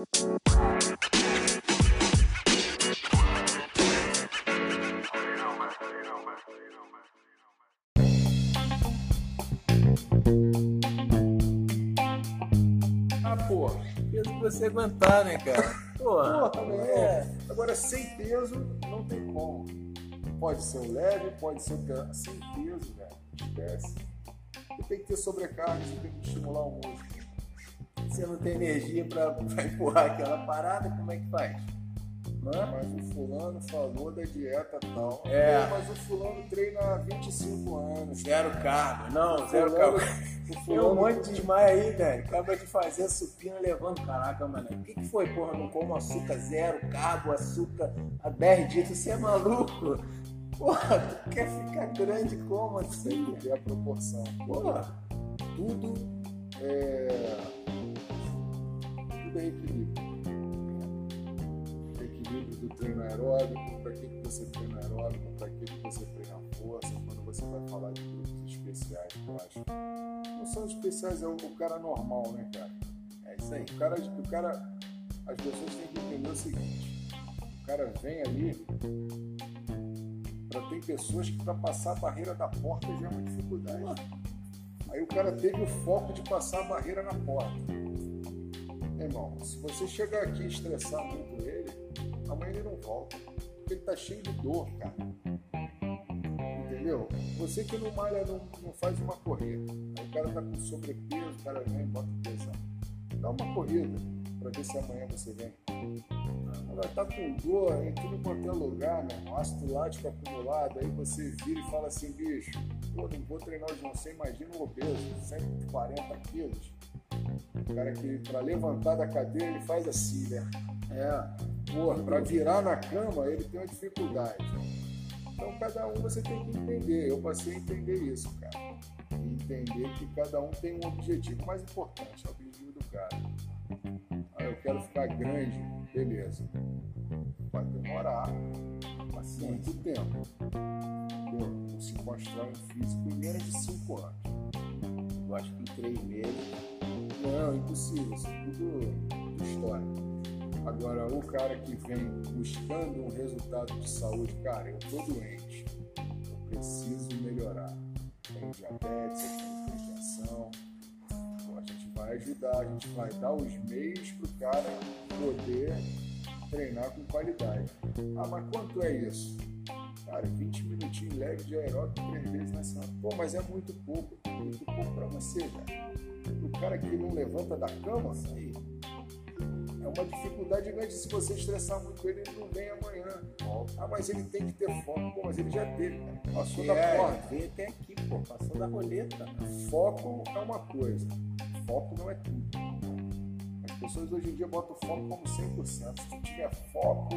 Ah, pô, peso que você aguentar, né, cara? Porra, também é. é. Agora, sem peso, não tem como. Pode ser o leve, pode ser o pesado. Sem peso, velho. Esquece. Você tem que ter sobrecarga, você tem que estimular o músculo. Você não tem energia pra, pra empurrar aquela parada, como é que faz? Mas o fulano falou da dieta tal. É. Pô, Mas o fulano treina há 25 anos. Zero carbo. Não, zero carbo. Tem um monte de desmaio aí, velho. Acaba de fazer supino levando. Caraca, mano. O que, que foi, porra? Não como açúcar zero, carbo, açúcar há 10 dias. Você é maluco? Porra, tu quer ficar grande como Tem assim? que ter a proporção. Porra. Tudo é. Tudo é equilíbrio. Equilíbrio do treino aeróbico, para que que você treina aeróbico, para que que você treina força, quando você vai falar de grupos especiais, eu acho. Não são especiais, é o, cara normal, né, cara? É isso aí. O cara, o cara, as pessoas têm que entender o seguinte: o cara vem ali para tem pessoas que para passar a barreira da porta já é uma dificuldade. Aí o cara teve o foco de passar a barreira na porta. Irmão, se você chegar aqui e estressar muito ele, amanhã ele não volta. Porque ele tá cheio de dor, cara. Entendeu? Você que não malha, não, não faz uma corrida. Aí o cara tá com sobrepeso, o cara vem e bota pesão. Dá uma corrida para ver se amanhã você vem. Agora tá com dor em tudo quanto é lugar, meu irmão, ácido lático acumulado, aí você vira e fala assim, bicho, pô, não vou treinar hoje não, você imagina um obeso, 140 quilos, o cara que para levantar da cadeira ele faz assim, né? É, pô, para virar na cama ele tem uma dificuldade. Então cada um você tem que entender, eu passei a entender isso, cara. Entender que cada um tem um objetivo, mais importante é o objetivo do cara. Quero ficar grande, beleza. Vai demorar muito tempo. Entendeu? Se constrói um físico em menos de 5 anos. Eu acho que em três meses. Não, impossível, isso é tudo história. Agora, o cara que vem buscando um resultado de saúde, cara, eu tô doente, eu preciso melhorar. Tenho diabetes, eu tenho vai ajudar, a gente vai dar os meios pro cara poder treinar com qualidade. Ah, mas quanto é isso? Cara, 20 minutinhos leve de aeróbico três vezes na semana. Pô, mas é muito pouco. Muito pouco pra você, cara. O cara que não levanta da cama, aí, é uma dificuldade grande. Se você estressar muito ele, ele não vem amanhã. Ah, mas ele tem que ter foco. Pô, mas ele já teve, cara. Passou da é, porta. veio até aqui, pô. Passou da roleta. Foco é uma coisa. Foco não é tudo. As pessoas hoje em dia botam foco como 100%. Se tu tiver foco,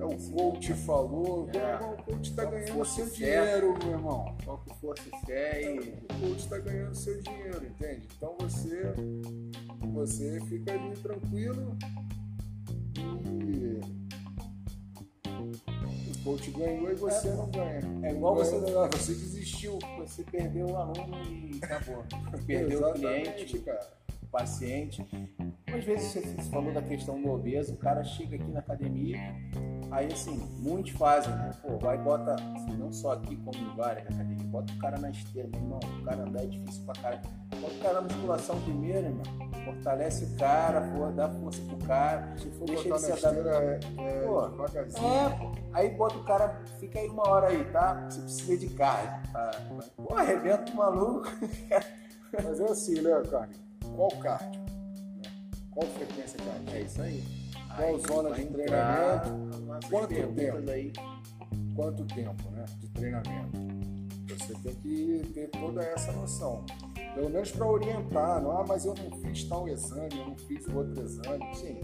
é o coach falou. Meu É. irmão, o coach está ganhando seu fé. dinheiro, meu irmão. Foco, força e fé e. O coach está ganhando seu dinheiro, entende? Então você, você fica ali tranquilo coach ganhou e você não ganha. É igual você- Ganha, você desistiu. Você perdeu o aluno e acabou. Perdeu o cliente, cara. Paciente. Às vezes você falou da questão do obeso, o cara chega aqui na academia, aí assim, muitos fazem, né? Pô, vai e bota, assim, não só aqui como em várias academias, bota o cara na esteira, meu irmão, o cara andar é difícil pra caralho. Bota o cara na musculação primeiro, irmão. Fortalece o cara, pô, dá força pro cara. Se for Deixa botar ele se adaptar. é, é Pô. É, pô. Aí bota o cara, fica aí uma hora aí, tá? Você precisa de carne. Tá? Pô, arrebenta o maluco. Mas é assim, né, Carne? Qual cardio? Né? Qual frequência cardíaca? É isso aí. Qual Aí zona de treinamento? Quanto tempo? Aí. Quanto tempo né, de treinamento? Você tem que ter toda essa noção. Pelo menos para orientar. Não, ah, mas eu não fiz tal exame, eu não fiz outro exame. Sim,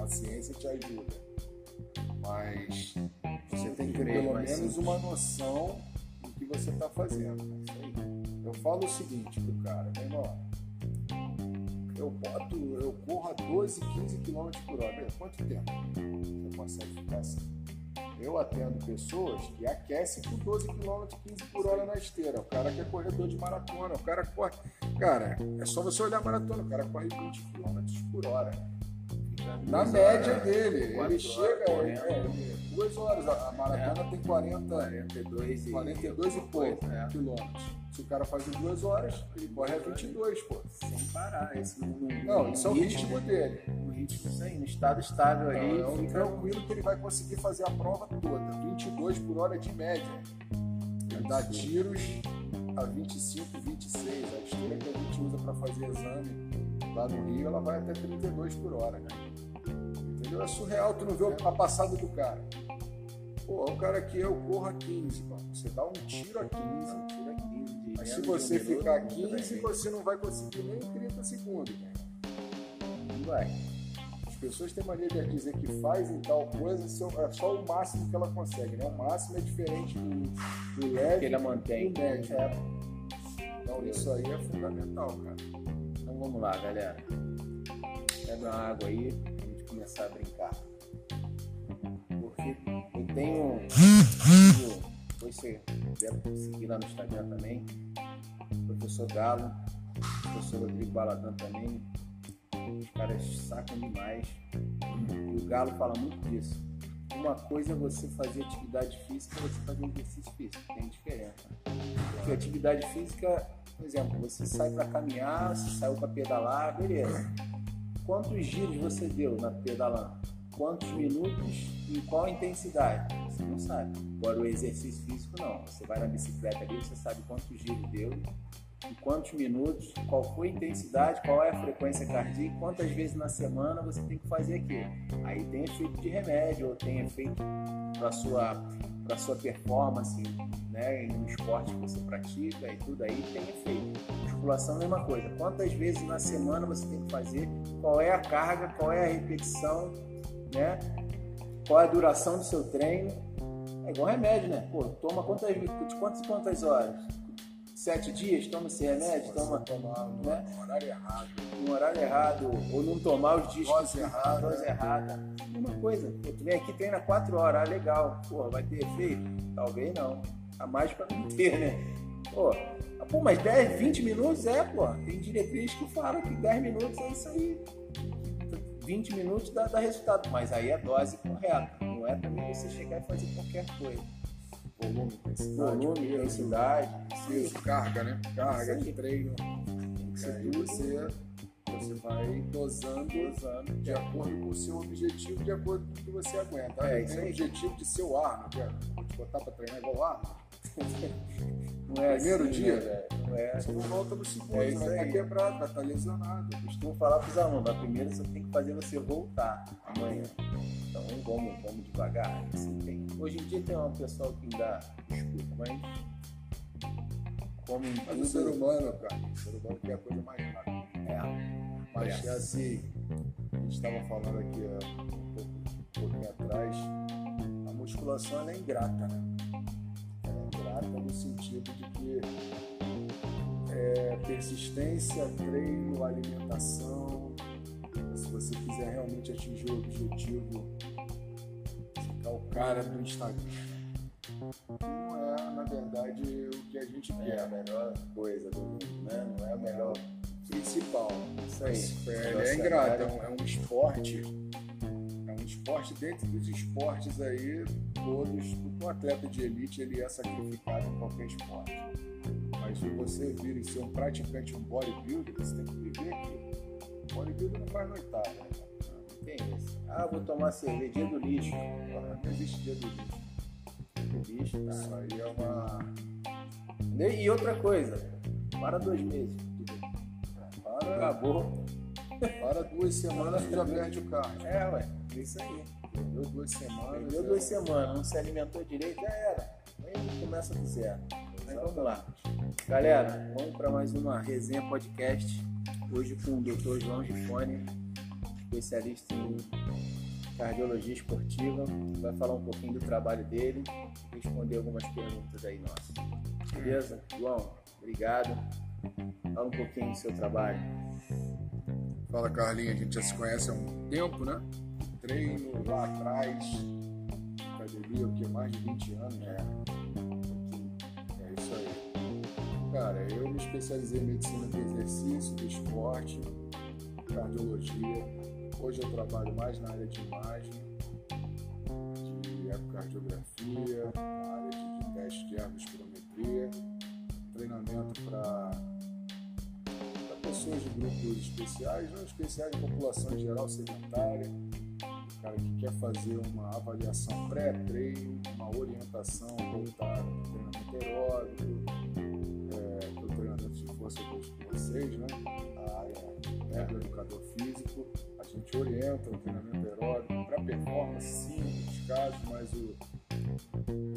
a ciência te ajuda. Mas você tem que ter pelo menos sim. uma noção do que você está fazendo. É isso aí. Eu falo o seguinte pro cara, meu irmão, eu boto, eu corro a 12, 15 km por hora. Quanto tempo você consegue ficar assim? Eu atendo pessoas que aquecem com 12 km, 15 por hora na esteira. O cara que é corredor de maratona, o cara corre. Cara, é só você olhar a maratona, o cara corre 20 km por hora. Na média dele, quatro ele chega. horas É, é, duas horas. A maratona tem 40, 42 e, 42 e pouco É. quilômetros. Se o cara faz em duas horas, ele corre a 22, pô. Sem parar. Esse Não, isso é o ritmo dele. No ritmo, isso aí, no estado estável ali. É um fica- tranquilo que ele vai conseguir fazer a prova toda. 22 por hora de média. Ele dá tiros a 25, 26. A esteira que a gente usa para fazer exame lá no Rio, ela vai até 32 por hora, né? Entendeu? É surreal, tu não vê a passada do cara. Pô, o cara aqui eu corro a 15, pô. Você dá um tiro a 15. Não, tira 15 de Mas menos se você um ficar não 15, vai. você não vai conseguir nem 30 segundos. cara. Não vai. As pessoas têm mania de dizer que fazem tal coisa, é só o máximo que ela consegue, né? O máximo é diferente do, do Que leve ele e mantém. do médio. É. Então isso aí é fundamental, cara. Então vamos lá, galera. Pega uma água aí pra gente começar a brincar. Porque eu tenho. Depois você deve seguir lá no Instagram também. Professor Galo, professor Rodrigo Baladan também. Os caras sacam demais. E o Galo fala muito disso. Uma coisa é você fazer atividade física e você fazer exercício físico. Tem diferença. Porque atividade física, por exemplo, você sai para caminhar, você saiu para pedalar, beleza. Quantos giros você deu na pedalando? Quantos minutos e qual intensidade? Você não sabe. Agora o exercício físico não. Você vai na bicicleta ali, você sabe quantos giros deu, em quantos minutos, qual foi a intensidade, qual é a frequência cardíaca, quantas vezes na semana você tem que fazer aquilo. Aí tem efeito de remédio ou tem efeito para sua para sua performance, né, no esporte que você pratica e tudo aí tem efeito. Musculação mesma coisa. Quantas vezes na semana você tem que fazer? Qual é a carga? Qual é a repetição? Né? Qual é a duração do seu treino? É igual remédio, né? Pô, toma quantas quantas quantas horas? Sete dias, toma esse remédio, toma tomar no né? horário errado. no horário errado, ou não tomar os dias Dose errada. dose errada. Mesma coisa. Tu vem aqui, treina 4 horas, ah, legal. Pô, vai ter efeito? Talvez não. A mais pra não ter, né? Pô, ah, pô, mas 10, 20 minutos é, pô. Tem diretriz que fala que 10 minutos é isso aí. 20 minutos dá, dá resultado. Mas aí é a dose correta. Não é também você chegar e fazer qualquer coisa. Volume, intensidade. Volume, peso, intensidade, peso, carga, né? Carga de treino. que E aí você, você vai dosando, Dosando. de acordo com o seu objetivo, de acordo com o que você aguenta. É, isso tem o objetivo de ser o Arnold, te botar pra treinar igual o Arnold. Não é Primeiro assim, dia? né? Não é. Você não volta no segundo, É vai estar aí. quebrado, vai estar lesionado. Eu costumo falar para os alunos, a primeira você tem que fazer você voltar amanhã. Então vamos, vamos devagar. Assim, tem- hoje em dia tem um pessoal que ainda escuta, mas como em Mas o ser humano, cara, o ser humano quer a coisa mais rápida. é, Mas é assim, a gente estava falando aqui um, pouco, um pouquinho atrás, a musculação é ingrata, né? Sentido de que é, persistência, treino, alimentação, se você quiser realmente atingir o objetivo, ficar o cara do Instagram. Não é, na verdade, o que a gente é quer. a melhor coisa do mundo, né? Não é a melhor. principal. Isso aí. É, Nossa, é ingrato, é um, é um esporte. É um esporte dentro dos esportes aí, todos, todo atleta de elite ele é sacrificado em qualquer esporte. Mas se você vir e ser um praticante, um bodybuilder, você tem que viver aquilo. Bodybuilder não faz noitada, né? Não tem isso. Ah, vou tomar cerveja, dia do lixo. Não existe dia do lixo. Do lixo, Isso tá? aí é uma. E outra coisa, para dois meses. Para, Acabou. para duas semanas já perde o carro. É, ué. É isso aí. Perdeu duas semanas. Perdeu é- duas semanas, não se alimentou direito, já era. Aí começa do zero. Mas vamos lá. Galera, vamos para mais uma resenha podcast. Hoje com o Dr. João Gifone, especialista em cardiologia esportiva. Vai falar um pouquinho do trabalho dele e responder algumas perguntas aí nossas. Beleza? João, obrigado. Fala um pouquinho do seu trabalho. Fala Carlinhos, a gente já se conhece há um tempo, né? Treino lá atrás, academia, o que? Mais de 20 anos, né? É isso aí. Cara, eu me especializei em medicina do exercício, do esporte, cardiologia, Hoje eu trabalho mais na área de imagem, de ecocardiografia, na área de, de teste de ergospirometria, treinamento para pessoas de grupos especiais, não especiais de população em geral sedentária, cara que quer fazer uma avaliação pré-treino, uma orientação voltada para treinamento aeróbico, é, para o treinamento de força com vocês, né? A área é do educador físico, a gente orienta o treinamento aeróbico para performance, sim, em muitos casos, mas o,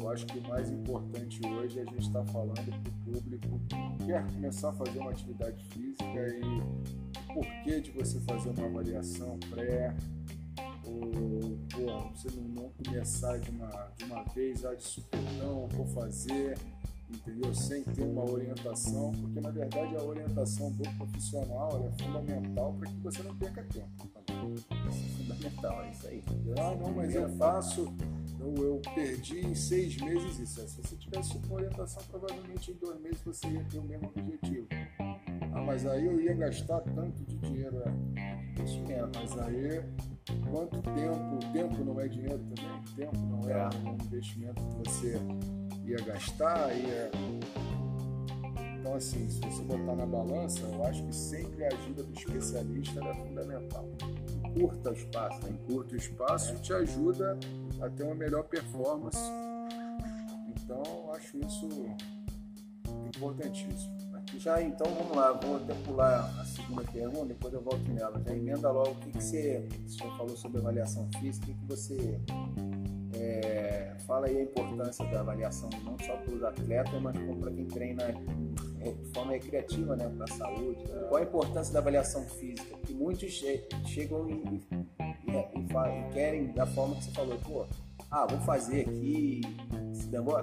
eu acho que o mais importante hoje é a gente estar tá falando para o público que quer começar a fazer uma atividade física e o porquê de você fazer uma avaliação pré, ou pô, você não, começar de uma, de uma vez ah, de supetão, vou fazer, entendeu? Sem ter uma orientação, porque na verdade a orientação do profissional é fundamental para que você não perca tempo. Isso é fundamental, é isso aí. Ah, não, mas eu faço, eu, eu perdi em seis meses isso. Se você tivesse uma orientação, provavelmente em dois meses você ia ter o mesmo objetivo. Ah, mas aí eu ia gastar tanto de dinheiro. É, investimento, mas aí quanto tempo, tempo não é dinheiro também, tempo não é, é. um investimento que você ia gastar, ia... Então assim, se você botar na balança, eu acho que sempre a ajuda do especialista é fundamental. Curta o espaço, né? Curta o espaço é. te ajuda a ter uma melhor performance. Então, eu acho isso importantíssimo. Já então vamos lá, vou até pular a segunda pergunta, depois eu volto nela. Já emenda logo o que, que você, você já falou sobre avaliação física, o que, você é, fala aí a importância da avaliação não só para os atletas, mas para quem treina é, de forma recreativa, né, para a saúde. Qual a importância da avaliação física? Que muitos che chegam e, e, e, e, querem da forma que você falou, pô, ah, vou fazer aqui,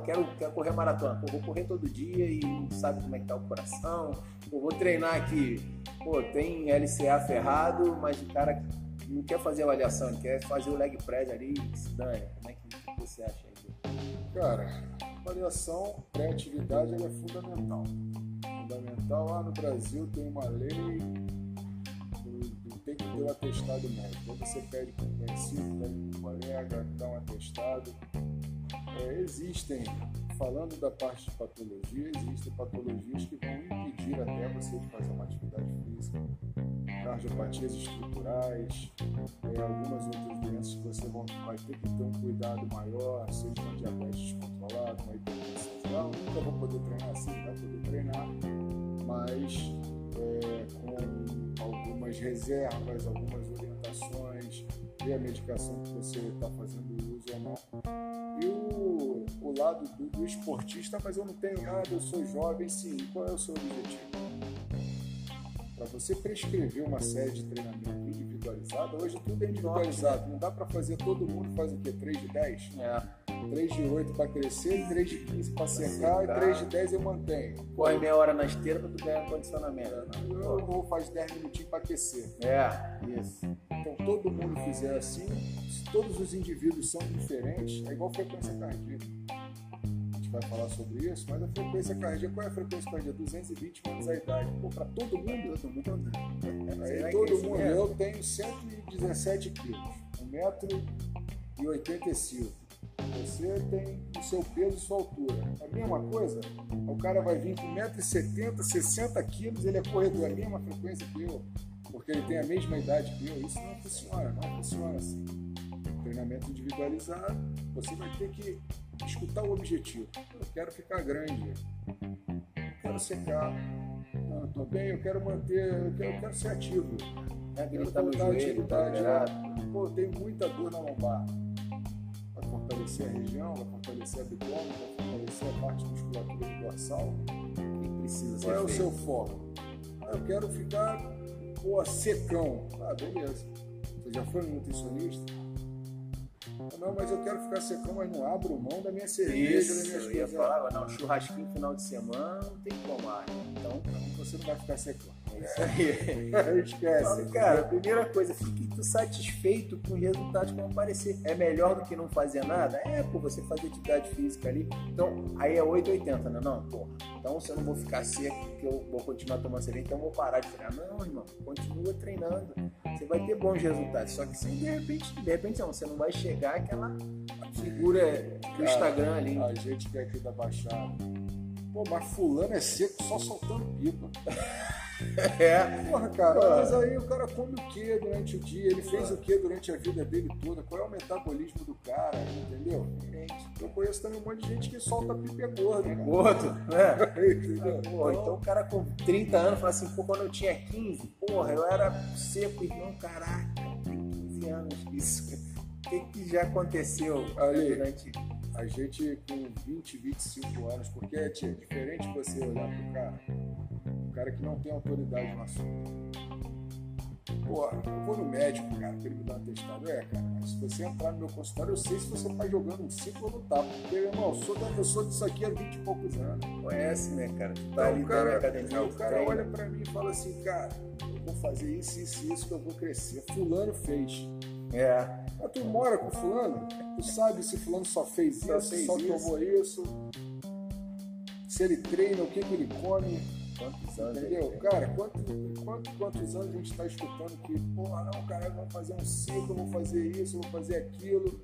quero, quero correr maratona, pô, vou correr todo dia e não sabe como é que tá o coração, pô, vou treinar aqui, pô, tem LCA ferrado, mas o cara não quer fazer avaliação, ele quer fazer o leg press ali, se dane, como é que você acha aí? Cara, avaliação pré-atividade é fundamental. Fundamental, lá no Brasil tem uma lei tem que ter um atestado médico. Você pede para um conhecido, pede para um colega, dá um atestado. É, existem, falando da parte de patologia, existem patologias que vão impedir até você de fazer uma atividade física. Cardiopatias estruturais, é, algumas outras doenças que você vai ter que ter um cuidado maior, seja uma diabetes descontrolada, uma hipertensão. Eu nunca vou poder treinar assim, vai poder treinar, mas é, com algumas reservas, algumas orientações, ver a medicação que você está fazendo uso ou não. E o, o lado do, do, esportista, mas eu não tenho nada, eu sou jovem, sim. Qual é o seu objetivo? Para você prescrever uma série de treinamento individualizado, hoje tudo é individualizado. Não dá para fazer todo mundo faz o quê? 3 de 10? É. 3 de 8 para crescer, 3 de 15 para secar e 3 de 10 eu mantenho. Corre meia hora na esteira para tu ganhar condicionamento. Né? Eu vou fazer 10 minutinhos para aquecer. É, isso. Então todo mundo fizer assim, se todos os indivíduos são diferentes, é igual frequência cardíaca. A gente vai falar sobre isso, mas a frequência cardíaca, qual é a frequência cardíaca? 220 menos a idade. Pô, para todo mundo? Todo mundo. Aí todo mundo, eu tenho 117 quilos, 1,85m você tem o seu peso e sua altura. A mesma coisa, o cara vai vir com 1,70m, 60kg, ele é corredor, a mesma frequência que eu, porque ele tem a mesma idade que eu. Isso não funciona, não funciona assim. Treinamento individualizado, você vai ter que escutar o objetivo. Eu quero ficar grande, eu quero secar, não, estou bem, eu quero manter, eu quero, eu quero ser ativo. É, quero voltar atividade. Tá Pô, tem muita dor na lombar fortalecer a região, vai fortalecer a abdômen, vai fortalecer a parte musculatura do dorsal. que precisa ser Qual é o seu foco? Ah, eu quero ficar pô, secão. Ah, beleza. Você já foi no nutricionista? Ah, não, mas eu quero ficar secão, mas não abro mão da minha cerveja, Isso, das minhas eu ia falar, não, churrasquinho final de semana não tem que tomar. Então, você não vai ficar secando. Isso aí. Esquece. Cara, a primeira coisa, fique satisfeito com os resultados que vão aparecer. É melhor do que não fazer nada? É, pô, você fazer atividade física ali. Então, aí é 880, né? Não, porra. Então, se eu não vou ficar seco, que eu vou continuar tomando cerveja, então eu vou parar de treinar. Não, irmão, continua treinando. Você vai ter bons resultados. Só que sem de repente, de repente não, você não vai chegar àquela figura do Instagram ali. A gente que é aqui da Baixada. Pô, mas fulano é seco só soltando pipa. É. Porra, cara, mas aí o cara come o que durante o dia? Ele fez o que durante a vida dele toda? Qual é o metabolismo do cara? Entendeu? Eu conheço também um monte de gente que solta pipa e é gordo. Gordo, né? Entendeu? Pô, então o cara com 30 anos fala assim, pô, quando eu tinha 15, porra, eu era seco, irmão, caraca, tem 15 anos isso. O que, que já aconteceu Aí. durante. A gente com 20, 25 anos, porque é diferente você olhar pro cara, cara que não tem autoridade no assunto. Pô, eu vou no médico, cara, pra ele me dar um atestado. É, cara, mas se você entrar no meu consultório, eu sei se você tá jogando um ciclo ou não tá. Porque, irmão, eu sou, da- eu sou disso aqui há 20 e poucos anos. Conhece, né, cara? Tu Então, tá ali o tá cara, na academia, o cara treina. olha pra mim e fala assim, cara, eu vou fazer isso, isso e isso que eu vou crescer. Fulano fez. É, Mas tu mora com fulano, tu sabe se fulano só fez Só isso, fez só isso. tomou isso, se ele treina, o que, que ele come, quantos anos entendeu? Cara, quanto, quanto, quantos anos a gente tá escutando que, porra, não, cara, vamos fazer um ciclo, vou fazer isso, vou fazer aquilo.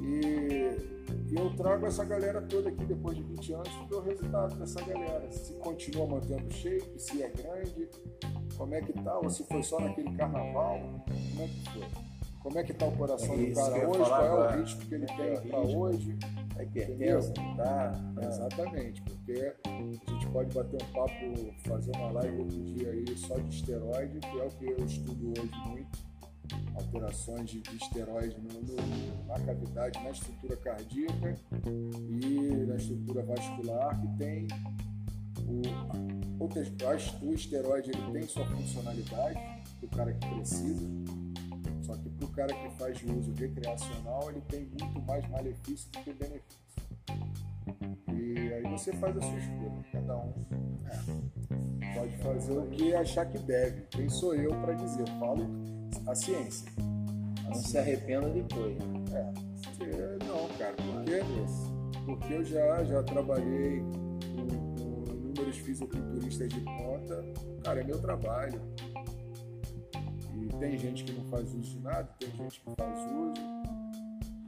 E, e eu trago essa galera toda aqui depois de 20 anos para o resultado dessa galera. Se continua mantendo shape, se é grande, como é que tá, ou se foi só naquele carnaval, como é que foi? Como é que tá o coração É do cara hoje, falar qual é o ritmo que ele É tem o para hoje. Tá hipertenso, não tá? É. Exatamente, porque a gente pode bater um papo, fazer uma live outro dia aí só de esteroide, que é o que eu estudo hoje muito, alterações de, de esteroide no- no- na cavidade, na estrutura cardíaca e na estrutura vascular, que tem o, o, o esteroide ele tem sua funcionalidade, do cara que precisa, cara que faz de uso recreacional, ele tem muito mais malefício do que benefício. E aí você faz a sua escolha, cada um é, pode fazer o que achar que deve. Quem sou eu para dizer? Eu falo a ciência. Não se arrependa depois. É, porque- não, cara, porque, porque eu já, já trabalhei com, com inúmeros fisiculturistas de ponta, cara, é meu trabalho. E tem gente que não faz uso de nada, tem gente que faz uso.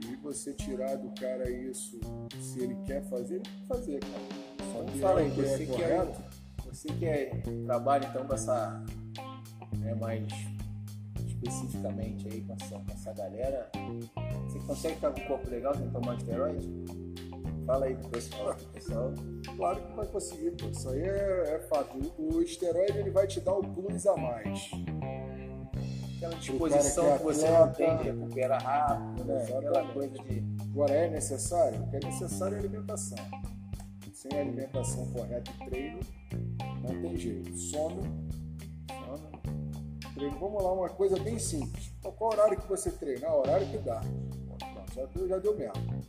E você tirar do cara isso, se ele quer fazer, ele tem que fazer, cara. Só que fala é aí, que é você que é, você que é, trabalha então com essa, né, mais especificamente aí com essa, com essa galera, você consegue ficar com o corpo legal sem tomar esteroide? Fala aí pro pessoal, pro pessoal. Claro que vai conseguir, pô. Isso aí é, é fato. O, o esteroide ele vai te dar o plus a mais. Aquela disposição que é que você não tem de recuperar rápido, né? Aquela coisa de. Agora é necessário? O que é necessário é alimentação. Sem alimentação correta e treino, não tem jeito. Sono, sono, treino. Vamos lá, uma coisa bem simples. Qual horário que você treina? Ah, horário que dá. Já deu, já deu mesmo.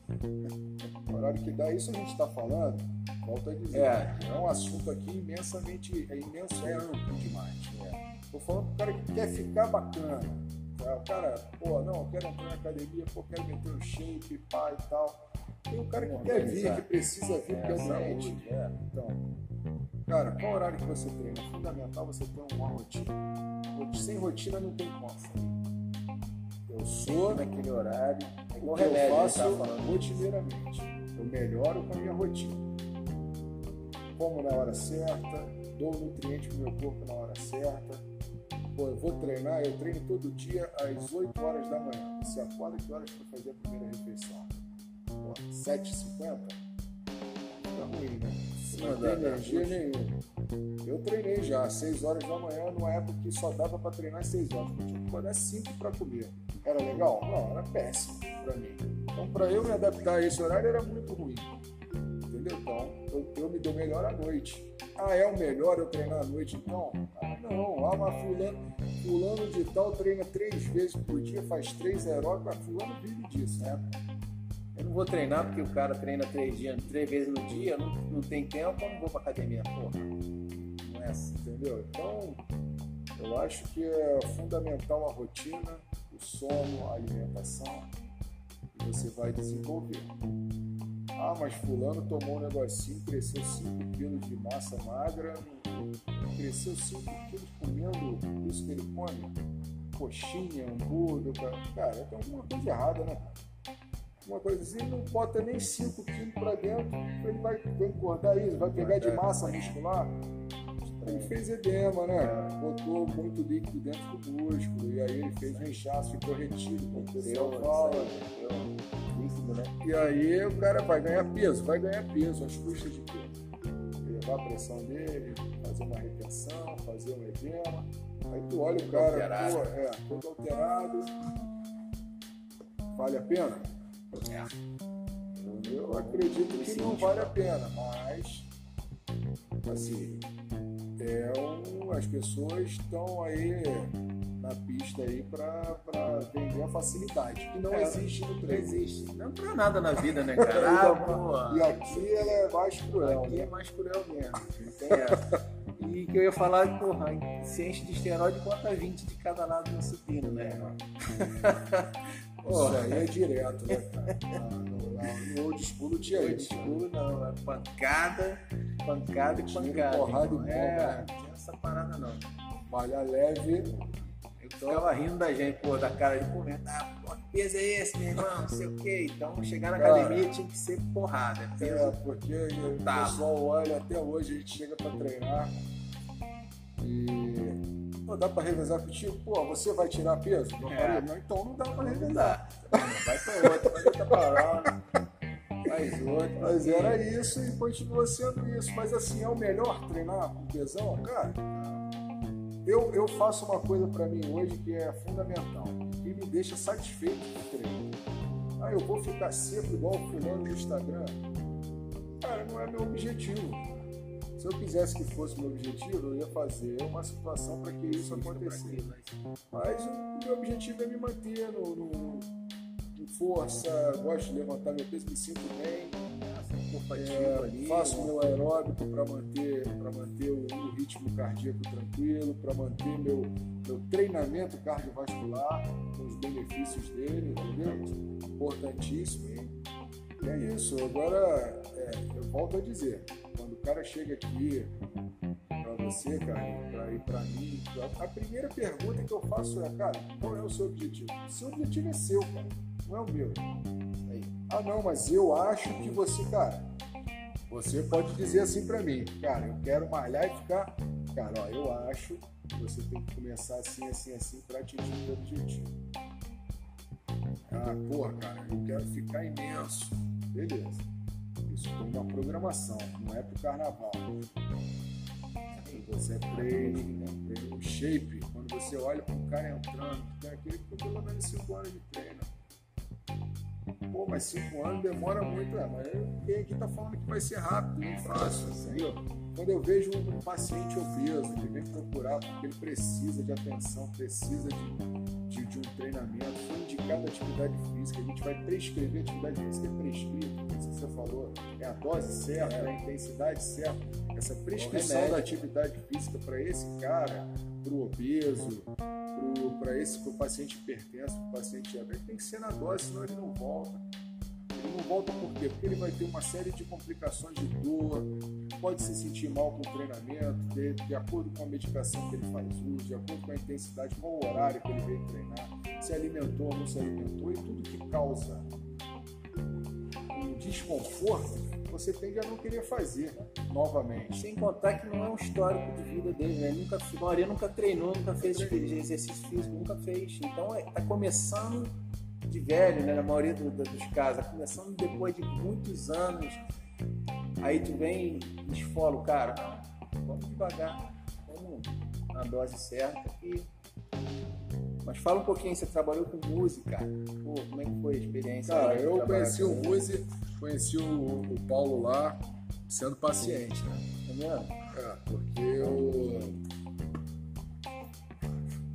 O horário que dá, isso a gente está falando, volto a dizer, É. é um assunto aqui imensamente, é imenso, é amplo demais. Estou falando pro cara que quer ficar bacana. O cara, pô, não, eu quero entrar na academia, pô, quero meter um shape, pá e tal. Tem o cara que quer vir, que precisa vir, porque é saúde, saúde. é. Então, cara, qual horário que você treina? É fundamental você ter uma rotina. Sem rotina não tem como. Eu sou naquele horário. É igual o que eu remédio, faço né, tá rotineiramente. Eu melhoro com a minha rotina. Como na hora certa, dou nutriente pro meu corpo na hora certa. Pô, eu vou treinar, eu treino todo dia às 8 horas da manhã. Você acorda que horas para fazer a primeira refeição? Pô, 7h50? Fica ruim, né? Você não tem energia nenhuma. Eu treinei já às 6 horas da manhã, numa época que só dava para treinar às 6 horas. Eu tinha que acordar às 5 para comer. Era legal? Não, era péssimo para mim. Então, para eu me adaptar a esse horário era muito ruim. Eu, eu me dou melhor à noite. Ah, é o melhor eu treinar à noite, então? Ah, não. Ah, mas fulano, fulano de tal treina três vezes por dia, faz três aeróbicos, mas fulano vive disso, né? Eu não vou treinar porque o cara treina três, dias, três vezes no dia, não, não tem tempo, eu não vou pra academia, porra. Não nessa. Entendeu? Então, eu acho que é fundamental a rotina, o sono, a alimentação, e você vai desenvolver. Ah, mas fulano tomou um negocinho, cresceu 5 quilos de massa magra, cresceu 5 quilos comendo isso que ele come, coxinha, hambúrguer, cara, tem alguma coisa errada, né? Uma coisa assim, ele não bota nem 5 quilos para dentro, ele vai, vai engordar isso, vai pegar de massa muscular. Ele fez edema, né? Botou muito líquido dentro do músculo, e aí ele fez um inchaço, ficou retido, como o pessoal fala. Líquido, né? E aí o cara vai ganhar peso, vai ganhar peso, às custas de quê? Levar a pressão dele, fazer uma retenção, fazer um edema. Aí tu olha o cara, alterado. pô, é, todo alterado. Vale a pena? É. Eu acredito que não vale a pena, mas assim, é um, as pessoas estão aí na pista aí para vender a facilidade, que não É, existe no Não treino. existe. Não pra nada na vida, né, cara? Ah, E aqui ela é mais cruel, aqui é né? mais cruel mesmo. Não. E que eu ia falar, porra, se enche de esteroide, bota 20 de cada lado no supino, né? Isso aí é direto, né, cara? No old school tinha Old isso. né? school não, é pancada, pancada e pancada. porrada e bomba, É, né? não tinha essa parada não. Malhar leve, Eu ficava rindo da gente, pô, da cara de comendo, ah, pô, que peso é esse, meu irmão? Não sei o quê. Então, chegar na Cara. academia tinha que ser porrada. É é, peso. porque o Tá. pessoal olha até hoje, a gente chega para treinar e pô, dá para revezar contigo? Pô, você vai tirar peso? Eu É. falei, não, então não dá Não revezar. Vai pra outra, vai outra parada. Faz outra. Mas era isso e continua sendo isso. Mas assim, é o melhor treinar com tesão, cara. Eu, eu faço uma coisa pra mim hoje que é fundamental, que me deixa satisfeito com o treino. Ah, eu vou ficar seco igual o fulano no Instagram. Cara, não é meu objetivo. Se eu quisesse que fosse meu objetivo, eu ia fazer uma situação para que isso acontecesse. Mas o meu objetivo é me manter no, no- força, gosto de levantar meu peso, me sinto bem. É, faço meu aeróbico para manter, pra manter o, o ritmo cardíaco tranquilo, para manter meu, meu treinamento cardiovascular, com os benefícios dele, entendeu? Importantíssimo. E é isso. Agora, é, eu volto a dizer, quando o cara chega aqui para você, cara, para ir para mim, a, a primeira pergunta que eu faço é, cara, qual é o seu objetivo? O seu objetivo é seu, cara, não é o meu. Aí, ah, não, mas eu acho que você, cara, você pode dizer assim para mim, cara, eu quero malhar e ficar, cara, ó, eu acho que você tem que começar assim, assim, assim para atingir o seu objetivo. Ah, porra, cara, eu quero ficar imenso. Beleza. Isso tem uma programação, não é pro carnaval. Você treino, né? treino o shape, quando você olha um cara entrando, tem aquele que tem pelo menos 5 anos de treino. Pô, mas 5 anos demora muito, é, mas quem aqui tá falando que vai ser rápido, fácil, entendeu? Quando eu vejo um paciente obeso que vem procurar porque ele precisa de atenção, precisa de, de, de um treinamento, foi indicado atividade física, a gente vai prescrever atividade física é prescrito, como você falou, é a dose certa, é a intensidade certa. Essa prescrição remédio. da atividade física para esse cara, para o obeso, para esse pro paciente hipertenso, para o paciente diabético, tem que ser na dose, senão ele não volta. Ele não volta por quê? Porque ele vai ter uma série de complicações de dor, pode se sentir mal com o treinamento, de, de acordo com a medicação que ele faz uso, de acordo com a intensidade, qual o horário que ele veio treinar, se alimentou ou não se alimentou, e tudo que causa um desconforto, você tende a não querer fazer novamente. Sem contar que não é um histórico de vida dele, né? Nunca, a maioria nunca treinou, nunca fez exercício físico, nunca fez. Então é, tá começando de velho, né? Na maioria do- do- dos casos, tá começando depois de muitos anos. Aí tu vem e esfola o cara, vamos devagar, vamos na dose certa e. Mas fala um pouquinho, você trabalhou com música, pô, como é que foi a experiência? Cara, eu conheci o Muzi, conheci o, o Paulo lá, sendo paciente, né? Tá vendo? É, porque o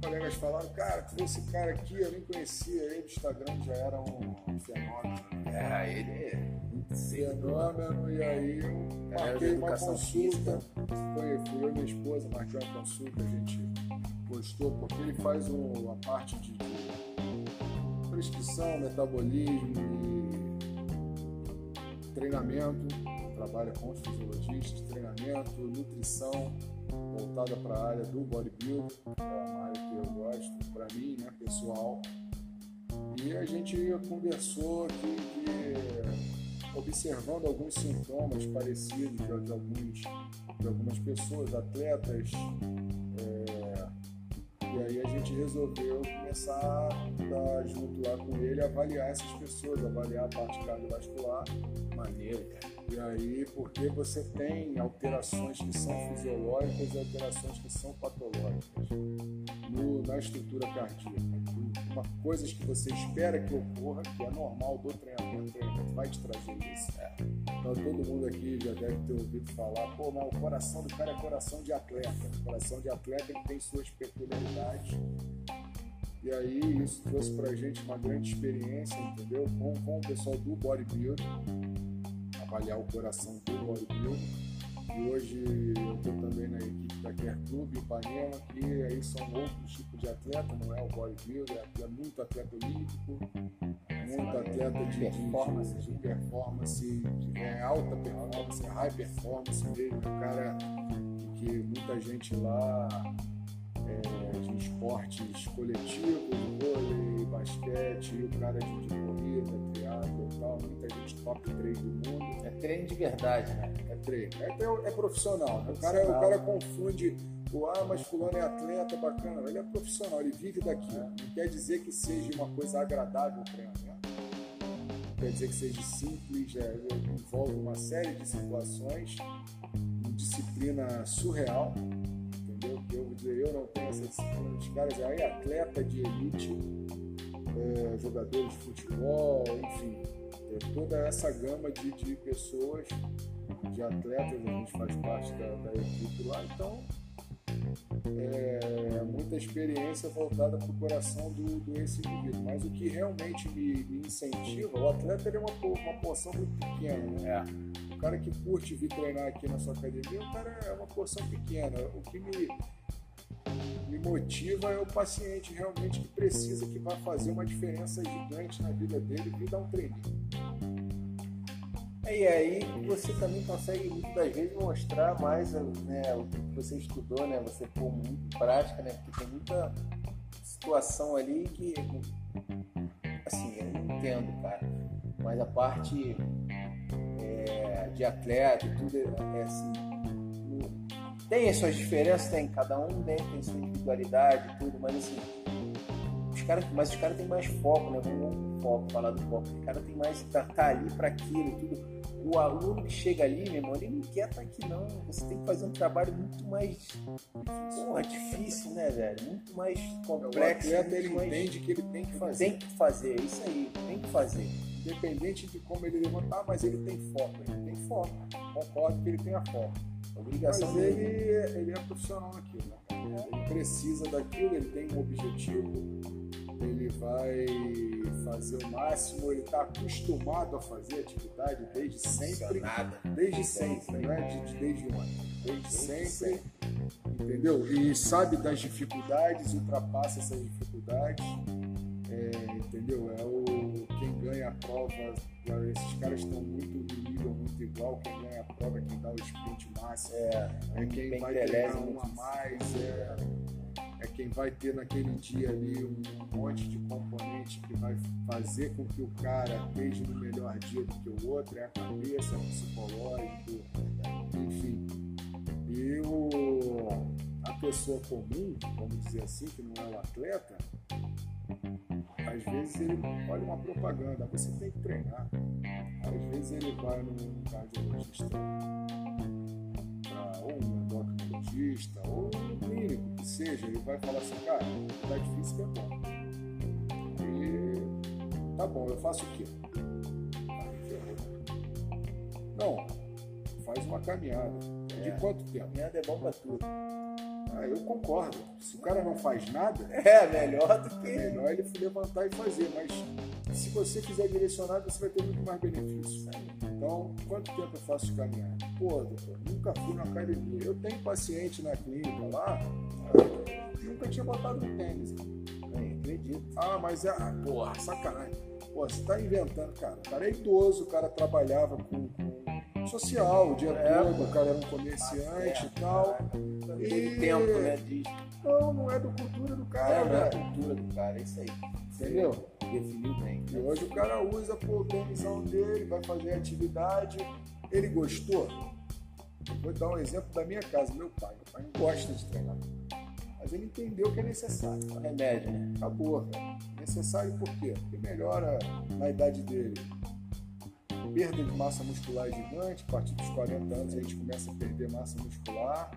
colega pessoas falaram, cara, tu esse cara aqui, eu nem conhecia, ele do Instagram já era um fenômeno. É, ele é fenômeno, e aí eu marquei uma consulta. Foi, fui eu e minha esposa, marquei uma consulta, a gente postou, porque ele faz uma parte de, de prescrição, metabolismo e treinamento, trabalha com os fisiologistas, treinamento, nutrição, voltada para a área do bodybuilding, que é uma área que eu gosto, para mim, né, pessoal. E a gente conversou que, que observando alguns sintomas parecidos de, de, alguns, de algumas pessoas, atletas, aí a gente resolveu começar a, junto lá com ele, avaliar essas pessoas, avaliar a parte cardiovascular. Maneiro, cara e aí, porque você tem alterações que são fisiológicas e alterações que são patológicas no, na estrutura cardíaca. Uma, coisas que você espera que ocorra, que é normal do treinamento, vai te trazer isso. É. Então, todo mundo aqui já deve ter ouvido falar, pô, mas o coração do cara é coração de atleta. O coração de atleta tem suas peculiaridades. E aí, isso trouxe pra gente uma grande experiência, entendeu? Com, com o pessoal do bodybuilding avaliar o coração do bodybuilding. E hoje eu estou também na equipe da Care Club Ipanema, que aí são outros tipos de atleta, não é o bodybuilder, é muito atleta olímpico, muito atleta de, performance, de, performance, é, alta performance, high performance mesmo, cara que muita gente lá é, de esportes coletivos, vôlei, basquete, e o cara de, de corrida, triatlo e tal, muita gente top 3 do mundo. É treino de verdade, né? É treino. É, é, é profissional. Né? O, cara, o cara confunde o ah, mas fulano é atleta, bacana. Ele é profissional, ele vive daqui. Não quer dizer que seja uma coisa agradável o treinamento. Né? Não quer dizer que seja simples, é, envolve uma série de situações, disciplina surreal eu vou dizer, eu não tenho essa disciplina. Caras aí, atleta de elite, é, jogadores de futebol, enfim, é, toda essa gama de, de pessoas, de atletas, a gente faz parte da, da equipe lá, então é, muita experiência voltada para o coração do, do esse indivíduo. Mas o que realmente me, me incentiva, o atleta é uma, uma porção muito pequena. Né? É. O cara que curte vir treinar aqui na sua academia, o cara é uma porção pequena. O que me, me motiva é o paciente realmente que precisa, que vai fazer uma diferença gigante na vida dele e dar um treino. E aí você também consegue muitas vezes mostrar mais né, o que você estudou, né? Você pôr muito em prática, né? Porque tem muita situação ali que assim, eu entendo, cara. Mas a parte é, de atleta e tudo é, é assim tem as suas diferenças, tem, cada um tem, tem sua individualidade e tudo, mas assim, os caras, mas os caras têm mais foco, né? Vamos foco, falar do foco. O cara tem mais, tá, tá ali para aquilo e tudo. O aluno que chega ali, meu irmão, ele não quer estar tá aqui não. Você tem que fazer um trabalho muito mais porra, difícil, né, velho? Muito mais complexo. O atleta, ele mais... entende que ele tem que fazer. Tem que fazer, isso aí, tem que fazer. Independente de como ele levantar, mas ele tem foco, ele tem foco. Concordo que ele tenha foco obrigação Mas dele, ele, ele é profissional naquilo, né? Ele precisa daquilo, ele tem um objetivo, ele vai fazer o máximo, ele está acostumado a fazer atividade desde sempre. Desde sempre, não é de, desde ontem. Desde sempre, entendeu? E sabe das dificuldades, ultrapassa essas dificuldades. É, entendeu? É o ganha a prova, esses caras estão muito no nível muito igual, quem ganha a prova é quem dá o sprint máximo, é, é quem vai ganhar um a mais, é, é quem vai ter naquele dia ali um monte de componente que vai fazer com que o cara esteja no melhor dia do que o outro, é a cabeça, é o psicológico, enfim. E o, a pessoa comum, vamos dizer assim, que não é o atleta, às vezes ele olha uma propaganda, você tem que treinar. Às vezes ele vai num cardiologista pra, ou um endocrinologista ou um clínico que seja, ele vai falar assim, cara, tá difícil que é bom. E tá bom, eu faço o quê? Não, faz uma caminhada. De é, quanto tempo? Caminhada é bom pra tudo. Ah, eu concordo. Se o cara não faz nada, É, melhor do que. é melhor ele levantar e fazer. Mas se você fizer direcionado, você vai ter muito mais benefício. Então, quanto tempo eu faço de caminhada? Pô, doutor, nunca fui na academia. Eu tenho paciente na clínica lá, nunca tinha botado um tênis. Nem acredito. Ah, mas é. ah, Porra, sacanagem. Pô, você tá inventando, cara. O cara é idoso, o cara trabalhava com social o dia É, todo, o cara era um comerciante e tal. E- tempo, né? De... Não, não é do cultura do É, cara, não é a velho. cultura do cara, é isso aí. Entendeu? Definiu bem. E hoje o cara usa pô, o tênisão dele, vai fazer atividade. Ele gostou? Vou dar um exemplo da minha casa, meu pai. Meu pai não gosta de treinar. Mas ele entendeu que é necessário. É um remédio, né? Acabou, velho. Necessário por quê? Porque melhora na idade dele. Perda de massa muscular é gigante, a partir dos 40 anos a gente começa a perder massa muscular,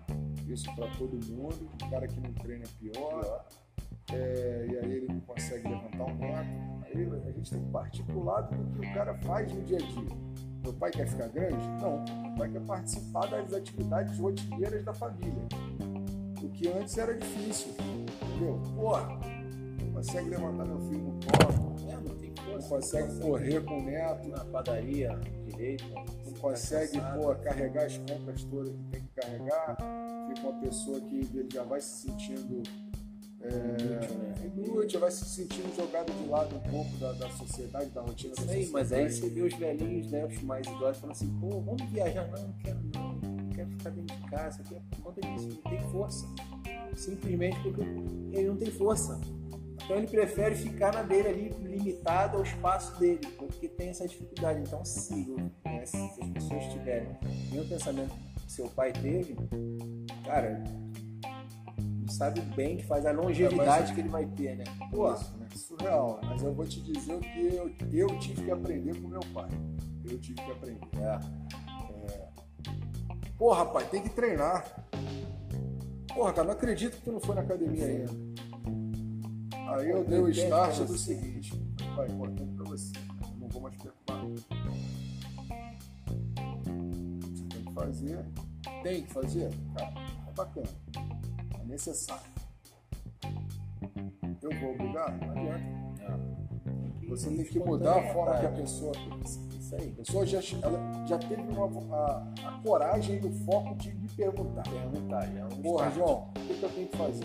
isso para todo mundo. O cara que não treina é pior, É, e aí ele não consegue levantar um metro. Aí a gente tem que partir pro lado do que o cara faz no dia a dia. Meu pai quer ficar grande? Não. Meu pai quer participar das atividades rotineiras da família. O que antes era difícil. Entendeu? Porra, não consegue levantar meu filho no colo, não consegue correr com o neto, na padaria direito. não consegue pô, carregar as compras todas que tem que carregar. Fica uma pessoa que ele já vai se sentindo né? é, inútil, vai se sentindo jogado de lado um pouco da, da sociedade, da rotina da sociedade. mas aí você vê os velhinhos, né, os mais idosos, falando assim, pô, vamos viajar, não, não quero não, não quero ficar dentro de casa, aqui é por conta disso, não tem força. Simplesmente porque ele não tem força. Então ele prefere ficar na dele ali, limitado ao espaço dele, porque tem essa dificuldade. Então, se, né, se as pessoas tiverem mesmo pensamento que seu pai teve, cara, não sabe bem que faz a longevidade É, que ele vai ter, né? Pô, Isso, né? surreal. Mas eu vou te dizer o que eu, eu tive que aprender com meu pai. Eu tive que aprender. É. Pô, rapaz, tem que treinar. Porra, cara, não acredito que tu não foi na academia ainda. Aí eu dei o start do seguinte, vai, importante pra você. Eu não vou mais preocupar. Você tem que fazer. Tem que fazer? Cara, é bacana. É necessário. Eu vou obrigar? Não adianta. Você tem que mudar a forma que a pessoa Isso aí. a pessoa já, ela já teve uma, a, a coragem e o foco de me perguntar. Perguntar, já é um Porra. João, o que eu tenho que fazer?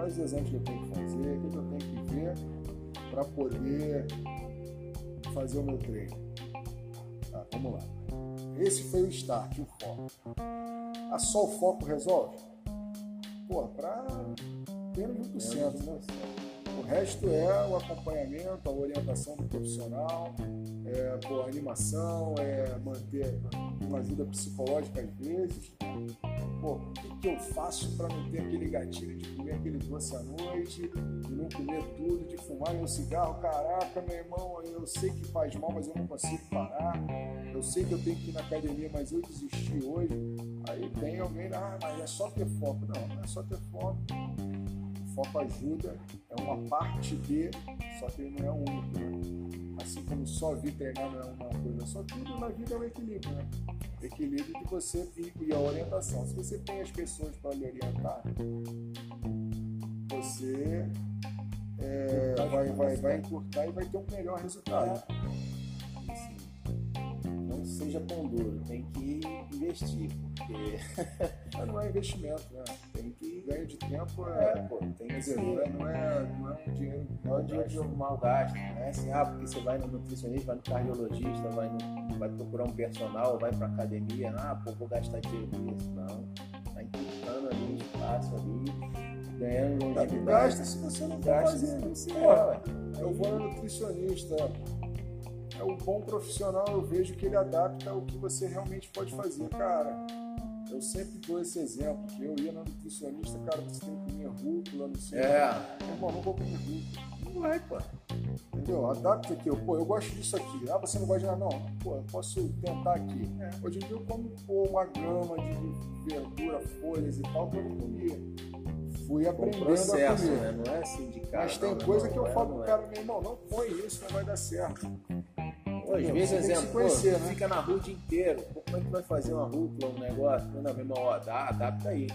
Quais exames que eu tenho que fazer? O que, que eu tenho que ver para poder fazer o meu treino? Tá, vamos lá. Esse foi o start, o foco. Ah, só o foco resolve? Pô, para menos de 1%. Né? O resto é o acompanhamento, a orientação do profissional, é, pô, animação, é manter uma ajuda psicológica às vezes. Pô, o que, que eu faço para não ter aquele gatilho de comer aquele doce à noite, de não comer tudo, de fumar meu cigarro? Caraca, meu irmão, eu sei que faz mal, mas eu não consigo parar. Eu sei que eu tenho que ir na academia, mas eu desisti hoje. Aí vem alguém, ah, mas é só ter foco. Não, não é só ter foco. Foco ajuda, é uma parte de, só que ele não é o único. Né? Assim como só vir treinar não é uma coisa só, tudo na vida é um equilíbrio, né? Equilíbrio de você e, e a orientação. Se você tem as pessoas para lhe orientar, você é, vai, vai, vai encurtar e vai ter um melhor resultado. Assim, seja pão duro, tem que investir, porque Mas não é investimento, né? tem que. Ganho de tempo É, é. pô, tem que ser. não é, não é, não é um dinheiro. Não é dinheiro de mau gasto, não é assim, ah, porque você vai no nutricionista, vai no cardiologista, vai, no, vai procurar um personal, vai pra academia, ah, pô, vou gastar dinheiro com isso. Não. Tá encurtando ali espaço ali, ganhando Não longevidade. gasta se você não Gasta fazer. Pô, é. Eu vou no nutricionista. É o bom profissional, eu vejo que ele adapta o que você realmente pode fazer. Cara, eu sempre dou esse exemplo, que eu ia no nutricionista, cara, você tem que comer rúcula, não sei. É. Irmão, não vou comer rúcula. Não vai, pô. Entendeu? Adapta aqui. Eu, Pô, eu gosto disso aqui. Ah, você não gosta de nada? Não. Pô, eu posso tentar aqui. É. Hoje em dia eu como pô, uma grama de, de verdura, folhas e tal, que eu não comia. Fui aprendendo processo, a comer. né? Não é assim de cara. Mas tem não, coisa não, que eu é, falo não pro é. cara, meu irmão, não põe isso, não vai dar certo. Pô, às vezes, exemplo, conhecer, pô, né? fica na rua o dia inteiro. Pô, como é que vai fazer uma rúcula, um negócio? Meu irmão, ó, dá, adapta aí.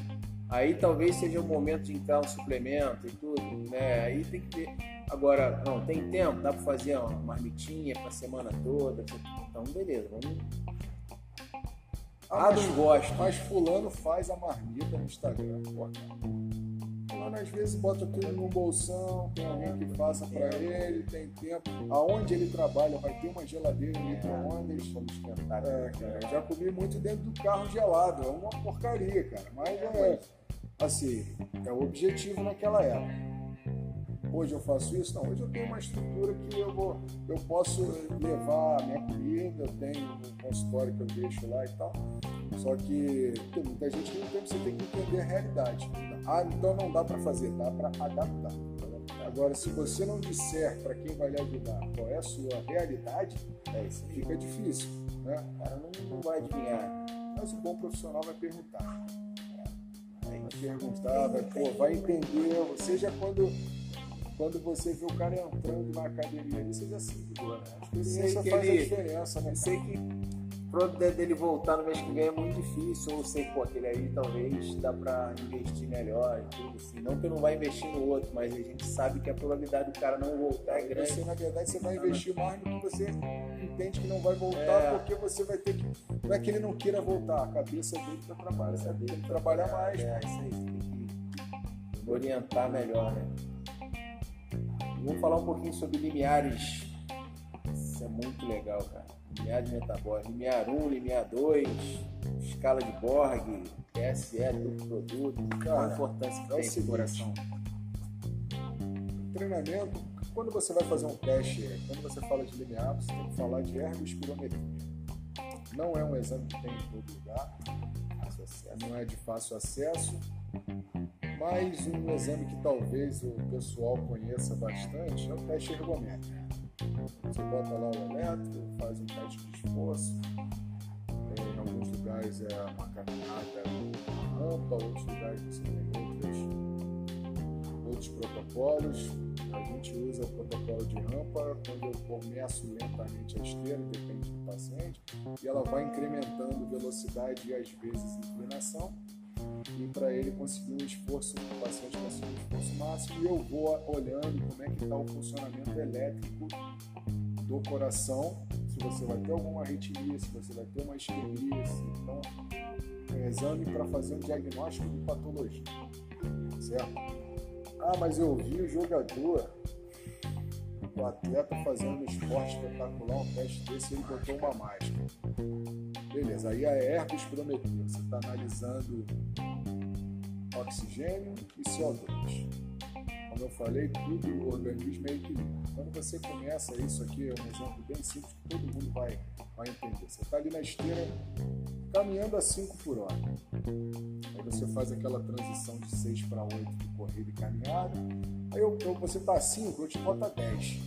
Aí talvez seja o momento de entrar um suplemento e tudo, né? Aí tem que ver. Agora, não, tem tempo, dá para fazer uma marmitinha para semana toda. Então, beleza, vamos. Ah, não gosto. Mas fulano faz a marmita no Instagram. Pô, fulano às vezes bota tudo num bolsão, tem alguém que faça para ele, tem tempo. Aonde ele trabalha vai ter uma geladeira micro-ondas. Vamos esquentar. É, cara, eu já comi muito dentro do carro gelado. É uma porcaria, cara. Mas é, assim, é o objetivo naquela época. Hoje eu faço isso? Não, hoje eu tenho uma estrutura que eu, vou, eu posso levar a minha comida, eu tenho um consultório que eu deixo lá e tal. Só que tem muita gente que não tem, você tem que entender a realidade. Ah, então não dá para fazer, dá para adaptar. Agora, se você não disser para quem vai lhe ajudar qual é a sua realidade, é fica difícil. Né? O cara não, não vai adivinhar. Mas o bom profissional vai perguntar. Vai perguntar, vai, pô, vai entender. Seja quando quando você vê o cara entrando na academia ali, você já se ligou, né? A experiência faz ele, a diferença, né? Sei que pro dele voltar no mês que vem é muito difícil, ou sei, pô, aquele aí talvez dá pra investir melhor e tudo assim. Não que eu não vai investir no outro, mas a gente sabe que a probabilidade do cara não voltar é grande. Você, na verdade, você vai investir mais no que você entende que não vai voltar, é. porque você vai ter que. Não é que ele não queira voltar, a cabeça dele tá trabalhando, tem que trabalhar mais. É, isso aí, tem que orientar melhor, né? Vamos falar um pouquinho sobre limiares. Isso é muito legal, cara. Limiar de metabólico. Limiar 1, limiar 2, escala de Borg, PSE, do produto. Qual a importância que é tem no coração? Treinamento, quando você vai fazer um teste, quando você fala de limiar, você tem que falar de ergospirometria. Não é um exame que tem em todo lugar, não é de fácil acesso mas um exame que talvez o pessoal conheça bastante é o teste ergométrico. Você bota lá o elétrico, faz um teste de esforço. Em alguns lugares é uma caminhada rampa, outros lugares você tem outros, outros protocolos. A gente usa o protocolo de rampa quando eu começo lentamente a esteira, depende do paciente, e ela vai incrementando velocidade e às vezes inclinação e para ele conseguir um esforço, o paciente conseguir um esforço máximo, e eu vou olhando como é que está o funcionamento elétrico do coração, se você vai ter alguma arritmia, se você vai ter uma isquemia, então é um exame para fazer um diagnóstico de patologia, certo? Ah, mas eu vi o jogador, o atleta fazendo um esporte espetacular, um teste desse, ele botou uma máscara. Beleza, aí a ergospirometria, você está analisando oxigênio e CO2. Como eu falei, tudo organismo é equilíbrio. Quando você começa, isso aqui é um exemplo bem simples que todo mundo vai, vai entender. Você está ali na esteira caminhando a 5 por hora. Aí você faz aquela transição de 6 para 8 de corrida e caminhada. Aí eu, eu, você está a 5, eu te boto a 10.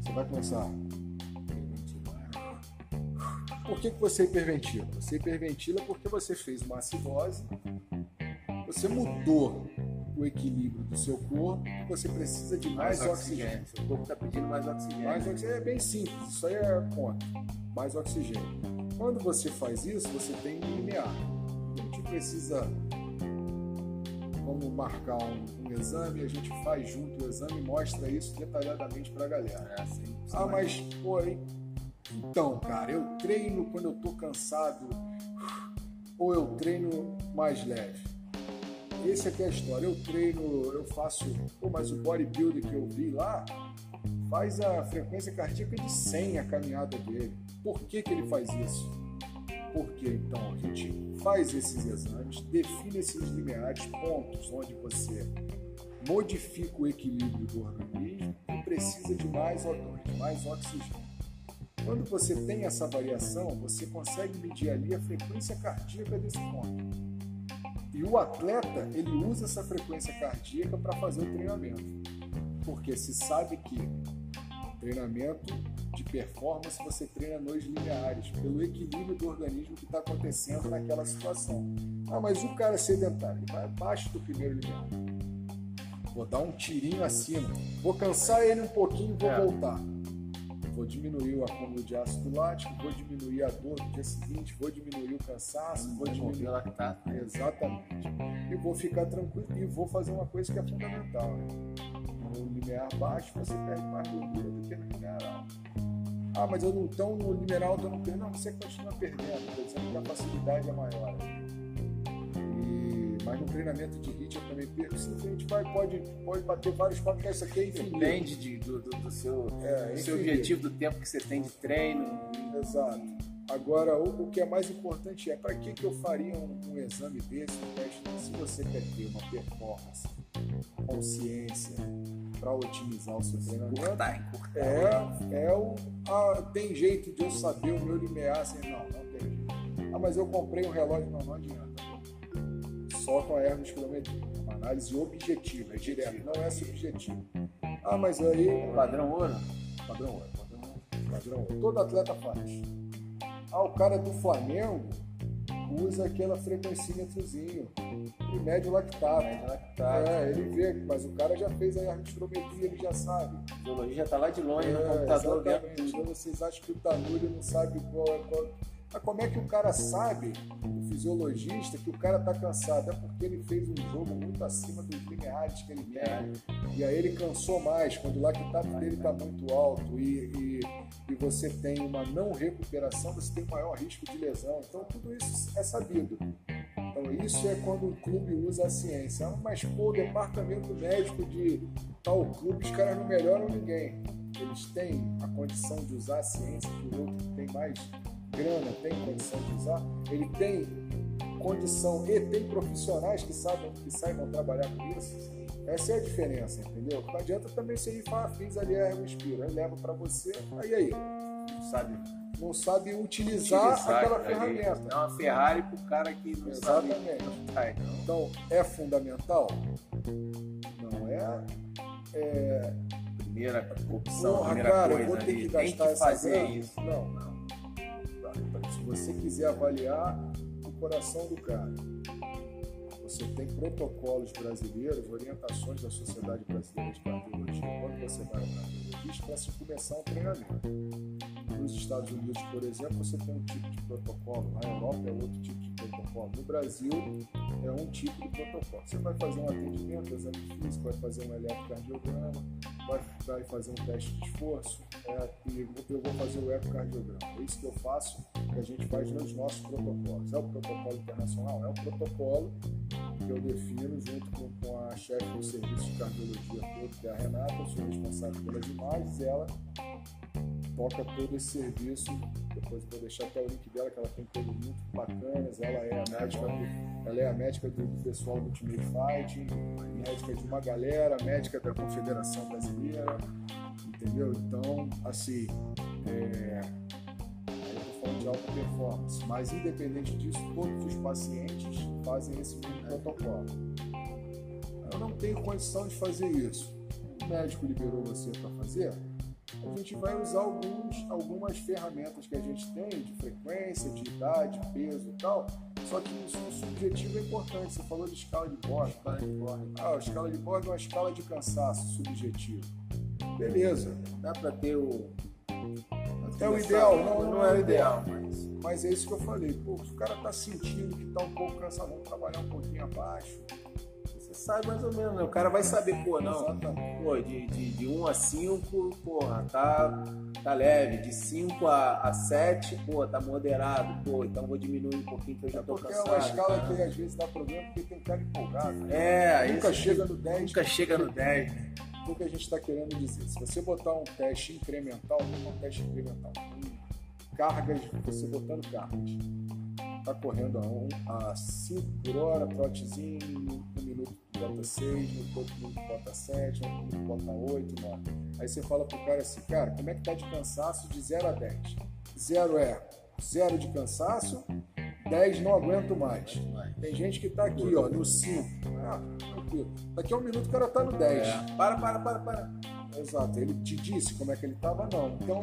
Você vai começar por que, que você hiperventila? Você hiperventila porque você fez uma acidose, você mudou o equilíbrio do seu corpo, você precisa de mais, mais oxigênio. Seu corpo está pedindo mais oxigênio. Mais oxigênio é bem simples, isso aí é conta. Mais oxigênio. Quando você faz isso, você tem um limiar. A gente precisa, como marcar um, um exame, a gente faz junto o exame e mostra isso detalhadamente para a galera. É assim, ah, mas, pô, hein? Então, cara, eu treino quando eu tô cansado ou eu treino mais leve. Essa aqui é a história. Eu treino, eu faço, pô, mas o bodybuilder que eu vi lá faz a frequência cardíaca de 100 a caminhada dele. Por que, que ele faz isso? Porque então a gente faz esses exames, define esses limiares, pontos onde você modifica o equilíbrio do organismo e precisa de mais O2, mais oxigênio. Quando você tem essa variação, você consegue medir ali a frequência cardíaca desse ponto. E o atleta, ele usa essa frequência cardíaca para fazer o treinamento. Porque se sabe que treinamento de performance você treina nos lineares, pelo equilíbrio do organismo que está acontecendo naquela situação. Ah, mas o cara é sedentário, ele vai abaixo do primeiro linear. Vou dar um tirinho acima. Vou cansar ele um pouquinho e vou é. voltar vou diminuir o acúmulo de ácido lático, vou diminuir a dor no dia seguinte, vou diminuir o cansaço, vou diminuir o lactato. Exatamente. E vou ficar tranquilo e vou fazer uma coisa que é fundamental. Né? No limiar baixo você perde mais gordura do que no limiar alto. Ah, mas eu não estou no limiar alto, eu não perdo. Não, você continua perdendo, estou dizendo que a facilidade é maior. Mas no treinamento de HIIT eu também perco. Sim, a gente vai, pode, pode bater vários papos, isso aqui é infinito. Depende de, do, do, do, seu, é, do seu objetivo, do tempo que você tem de treino. Exato. Agora, o, o que é mais importante é para que, que eu faria um, um exame desse, um teste? Se você quer ter uma performance, consciência, para otimizar o seu treinamento, é, é o, a, tem jeito de eu saber o meu limiar assim, não, não tem jeito. Ah, mas eu comprei um relógio, não, não adianta. Só com a ergospirometria, uma análise objetiva, é direto, não é subjetiva. Ah, mas aí. Padrão ouro? Padrão ouro, padrão ouro. Padrão ouro. Todo atleta faz. Ah, o cara do Flamengo usa aquela frequencímetrozinho e mede o lactato. Mede lactato. É, ele vê, mas o cara já fez a artrometria, ele já sabe. A biologia já está lá de longe é, no computador. Exatamente. Então vocês acham que o Tanuri não sabe qual é qual. Mas como é que o cara sabe, o fisiologista, que o cara está cansado? É porque ele fez um jogo muito acima dos limiares que ele tem. E aí ele cansou mais, quando o lactato dele está muito alto e, e, e, você tem uma não recuperação, você tem maior risco de lesão. Então tudo isso é sabido. Então isso é quando o clube usa a ciência. Mas pô, o departamento médico de tal clube, os caras não melhoram ninguém. Eles têm a condição de usar a ciência que o outro tem mais grana, tem condição de usar, ele tem condição e tem profissionais que saibam, que saibam trabalhar com isso. Essa é a diferença, entendeu? Não adianta também você ir falar, fiz ali a erva inspira, eu levo para você, aí aí, sabe? Não sabe utilizar, utilizar aquela ferramenta. É uma Ferrari pro cara que não Exatamente. sabe. Então, é fundamental? Não é, é... Primeira opção, Porra, primeira cara, coisa eu vou ter que gastar Tem que fazer grana. isso. Não, não. Você quiser avaliar o coração do cara, você tem protocolos brasileiros, orientações da Sociedade Brasileira de Cardiologia, quando você vai ao cardiologista, para se começar um treinamento. Nos Estados Unidos, por exemplo, você tem um tipo de protocolo, na Europa é outro tipo de protocolo, no Brasil é um tipo de protocolo. Você vai fazer um atendimento, exame físico, vai fazer um eletrocardiograma, vai, fazer um teste de esforço é, e eu vou fazer o ecocardiograma. É isso que eu faço, que a gente faz nos nossos protocolos. É o protocolo internacional? É o protocolo que eu defino junto com, com a chefe do serviço de cardiologia todo, que é a Renata, eu sou responsável pelas imagens, ela toca todo esse serviço. Depois vou deixar até o link dela, que ela tem coisas muito bacanas. Ela é a médica do, ela é a médica do pessoal do Ultimate Fight, médica de uma galera, médica da Confederação Brasileira, entendeu? Então, assim, é, eu tô falando de alta performance, mas independente disso, todos os pacientes fazem esse mesmo protocolo. Eu não tenho condição de fazer isso. O médico liberou você para fazer, a gente vai usar alguns, algumas ferramentas que a gente tem de frequência, de idade, peso e tal. Só que isso o subjetivo é importante. Você falou de escala de borda. Escala de borda. Ah, a escala de borda é uma escala de cansaço subjetivo. Beleza. Dá para ter o. É o ideal, não, não, não é o ideal, mas, mas é isso que eu falei. Pô, se o cara tá sentindo que tá um pouco cansado, vamos trabalhar um pouquinho abaixo sabe mais ou menos, né? O cara vai saber, pô, não, pô, de, de, de 1 a 5, porra, tá, tá leve. De 5 a, a 7, pô, tá moderado, pô, então vou diminuir um pouquinho que eu já tô porque cansado. é uma escala que às vezes dá problema porque tem cara empolgado. Né? É, nunca chega no 10. Nunca chega no 10, né? O que a gente está querendo dizer? Se você botar um teste incremental, como um teste incremental? Cargas, você botando cargas está correndo a 5 por hora, trotezinho, um bota 6, no outro minuto bota 7, no outro minuto bota 8, 9. Aí você fala pro cara assim, cara, como é que tá de cansaço de 0 a 10? 0 é 0 de cansaço, 10 não aguento mais. Tem gente que tá aqui, ó, no 5. Ah, tranquilo. Daqui a um minuto o cara tá no 10. É. Para, para, para, para. Exato. Ele te disse como é que ele tava? Não. Então,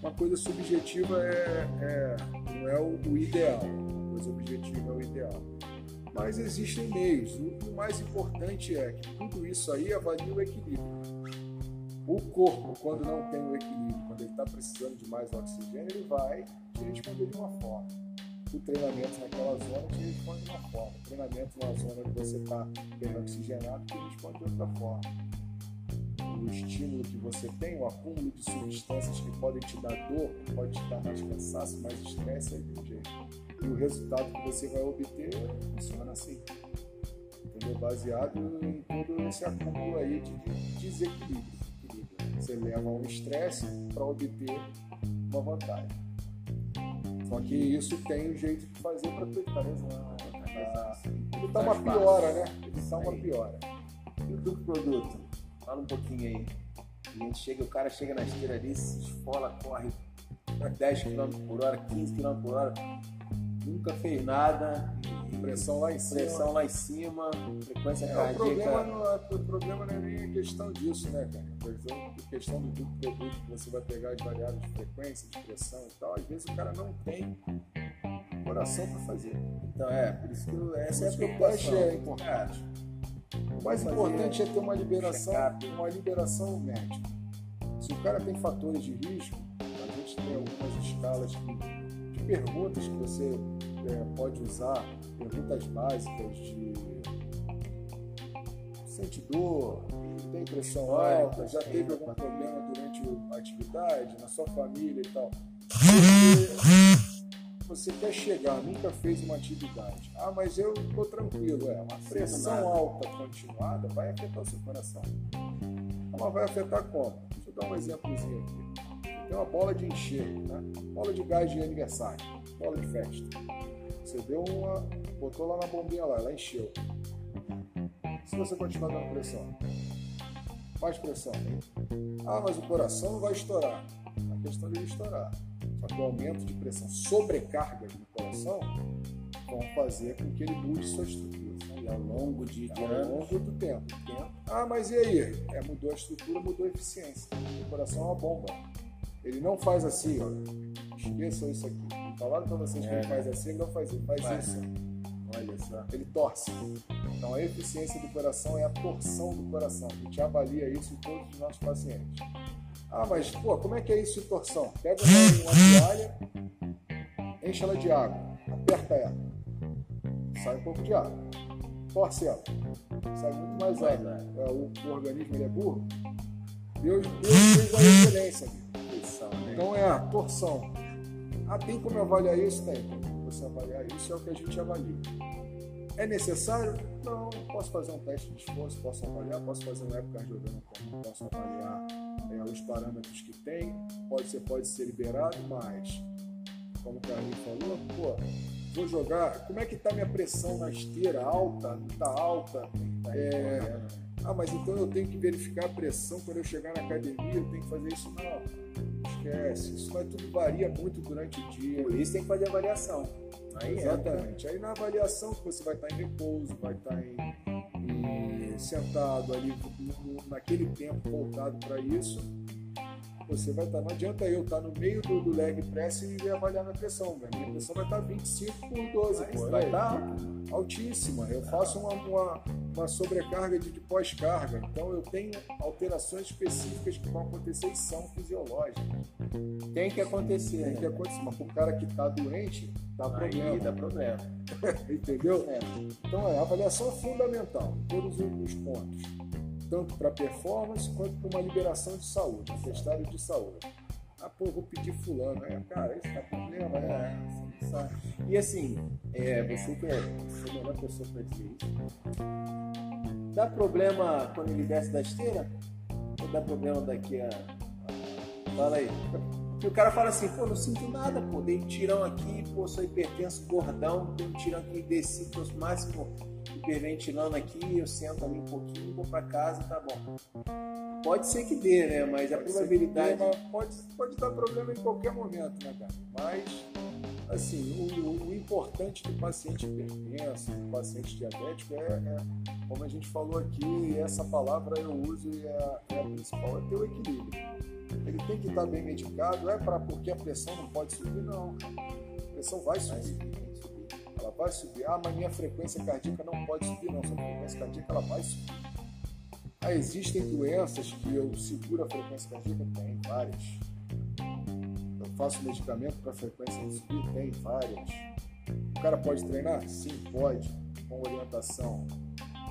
uma coisa subjetiva é, é não é o, o ideal. Uma coisa objetiva é o ideal. Mas existem meios. O, o mais importante é que tudo isso aí avalie o equilíbrio. O corpo, quando não tem o equilíbrio, quando ele está precisando de mais oxigênio, ele vai te responder de uma forma. O treinamento naquela zona te responde de uma forma. O treinamento numa zona onde você está bem oxigenado te responde de outra forma. O estímulo que você tem, o acúmulo de substâncias que podem te dar dor, pode te dar mais cansaço, mais estresse, aí de um jeito. E o resultado que você vai obter funciona assim. Entendeu? Baseado em todo esse acúmulo aí de desequilíbrio. Você leva um estresse para obter uma vantagem. Só que isso tem um jeito de fazer para Ele está uma piora, né? Ele está uma piora. E o duplo produto? Fala um pouquinho aí. A gente chega, o cara chega na esteira ali, se esfola, corre 10 km por hora, 15 km por hora, nunca fez nada. Pressão lá em cima. Pressão lá em cima, frequência é, cardíaca. O problema, não é, o problema não é nem a questão disso, né, cara? A questão do duplo produto que você vai pegar as variáveis de frequência, de pressão e tal, às vezes o cara não tem coração para fazer. Então é, por isso que essa é a preocupação. é importante. O mais importante é ter uma liberação, uma liberação médica. Se o cara tem fatores de risco, a gente tem algumas escalas de perguntas que você é, pode usar, perguntas básicas de sente dor, tem pressão alta, já teve algum problema durante a atividade, na sua família e tal. Você, você quer chegar, nunca fez uma atividade. Ah, mas eu estou tranquilo. É, uma pressão alta continuada vai afetar o seu coração. Mas vai afetar como? Deixa eu dar um exemplozinho aqui. Tem uma bola de encher, né? bola de gás de aniversário, bola de festa. Você deu uma. botou lá na bombinha lá, ela encheu. Se você continuar dando pressão, mais pressão. Ah, mas o coração não vai estourar. A questão de estourar. Só que o aumento de pressão, sobrecarga no coração, vão fazer com que ele mude sua estrutura. E ao longo de, de ao longo do tempo. Ah, mas e aí? É, mudou a estrutura, mudou a eficiência. O coração é uma bomba. Ele não faz assim, ó. Esqueçam isso aqui Falaram para vocês que ele faz assim, ele não faz, ele faz, faz. isso. Olha só. Ele torce. Então a eficiência do coração é a torção do coração. A gente avalia isso em todos os nossos pacientes. Ah, mas pô, como é que é isso de torção? Pega uma toalha, enche ela de água, aperta ela, sai um pouco de água, torce ela, sai muito mais água. É, o, o, organismo é burro. Deus, Deus fez a excelência. Então é a torção. Ah, tem como avaliar isso? Tem. Você avaliar isso é o que a gente avalia. É necessário? Não. Posso fazer um teste de esforço, posso avaliar, posso fazer um ecocardiograma, posso avaliar é, os parâmetros que tem. Pode ser, pode ser liberado, mas, como o Carlinhos falou, pô, vou jogar. Como é que está minha pressão na esteira? Alta? Não está alta? É, ah, mas então eu tenho que verificar a pressão quando eu chegar na academia, eu tenho que fazer isso? Não esquece. Isso vai tudo varia muito durante o dia. Por isso tem que fazer avaliação. Aí Exatamente. Aí na avaliação você vai estar em repouso, vai estar em, em sentado ali naquele tempo voltado para isso você vai estar. Não adianta eu estar no meio do, do leg press e avaliar minha pressão. Minha, minha pressão vai estar 25 por 12, pô, vai estar altíssima. Eu faço uma, uma, uma sobrecarga de, de pós-carga. Então eu tenho alterações específicas que vão acontecer e são fisiológicas. Tem que acontecer. Tem que acontecer. Mas para o cara que está doente, dá problema. dá problema. Entendeu? É. Então é, a avaliação é fundamental todos os pontos tanto para performance quanto para uma liberação de saúde, um testado de saúde. Ah, pô, vou pedir fulano. É, cara, esse tá problema? É, e assim, é, você que é, você é a melhor pessoa para dizer isso. Dá problema quando ele desce da esteira? Ou dá problema daqui a. Fala aí. E o cara fala assim, pô, não sinto nada, pô, dei um tirão aqui, pô, sou hipertenso, gordão, dei um tirão aqui, desci para os máximos hiperventilando aqui, eu sento ali um pouquinho, vou para casa, tá bom. Pode ser que dê, né? Mas pode a probabilidade. Dê, pode, pode dar problema em qualquer momento, né, cara? Mas, assim, o, o importante do paciente hipertenso, do paciente diabético, é, é, como a gente falou aqui, essa palavra eu uso e é, é a principal, é ter o equilíbrio. Ele tem que estar bem medicado, é para porque a pressão não pode subir, não. A pressão vai subir ela vai subir. Ah, mas minha frequência cardíaca não pode subir, não. Sua frequência cardíaca ela vai subir. Ah, existem doenças que eu seguro a frequência cardíaca? Tem, várias. Eu faço medicamento para frequência subir? Tem, várias. O cara pode treinar? Sim, pode, com orientação.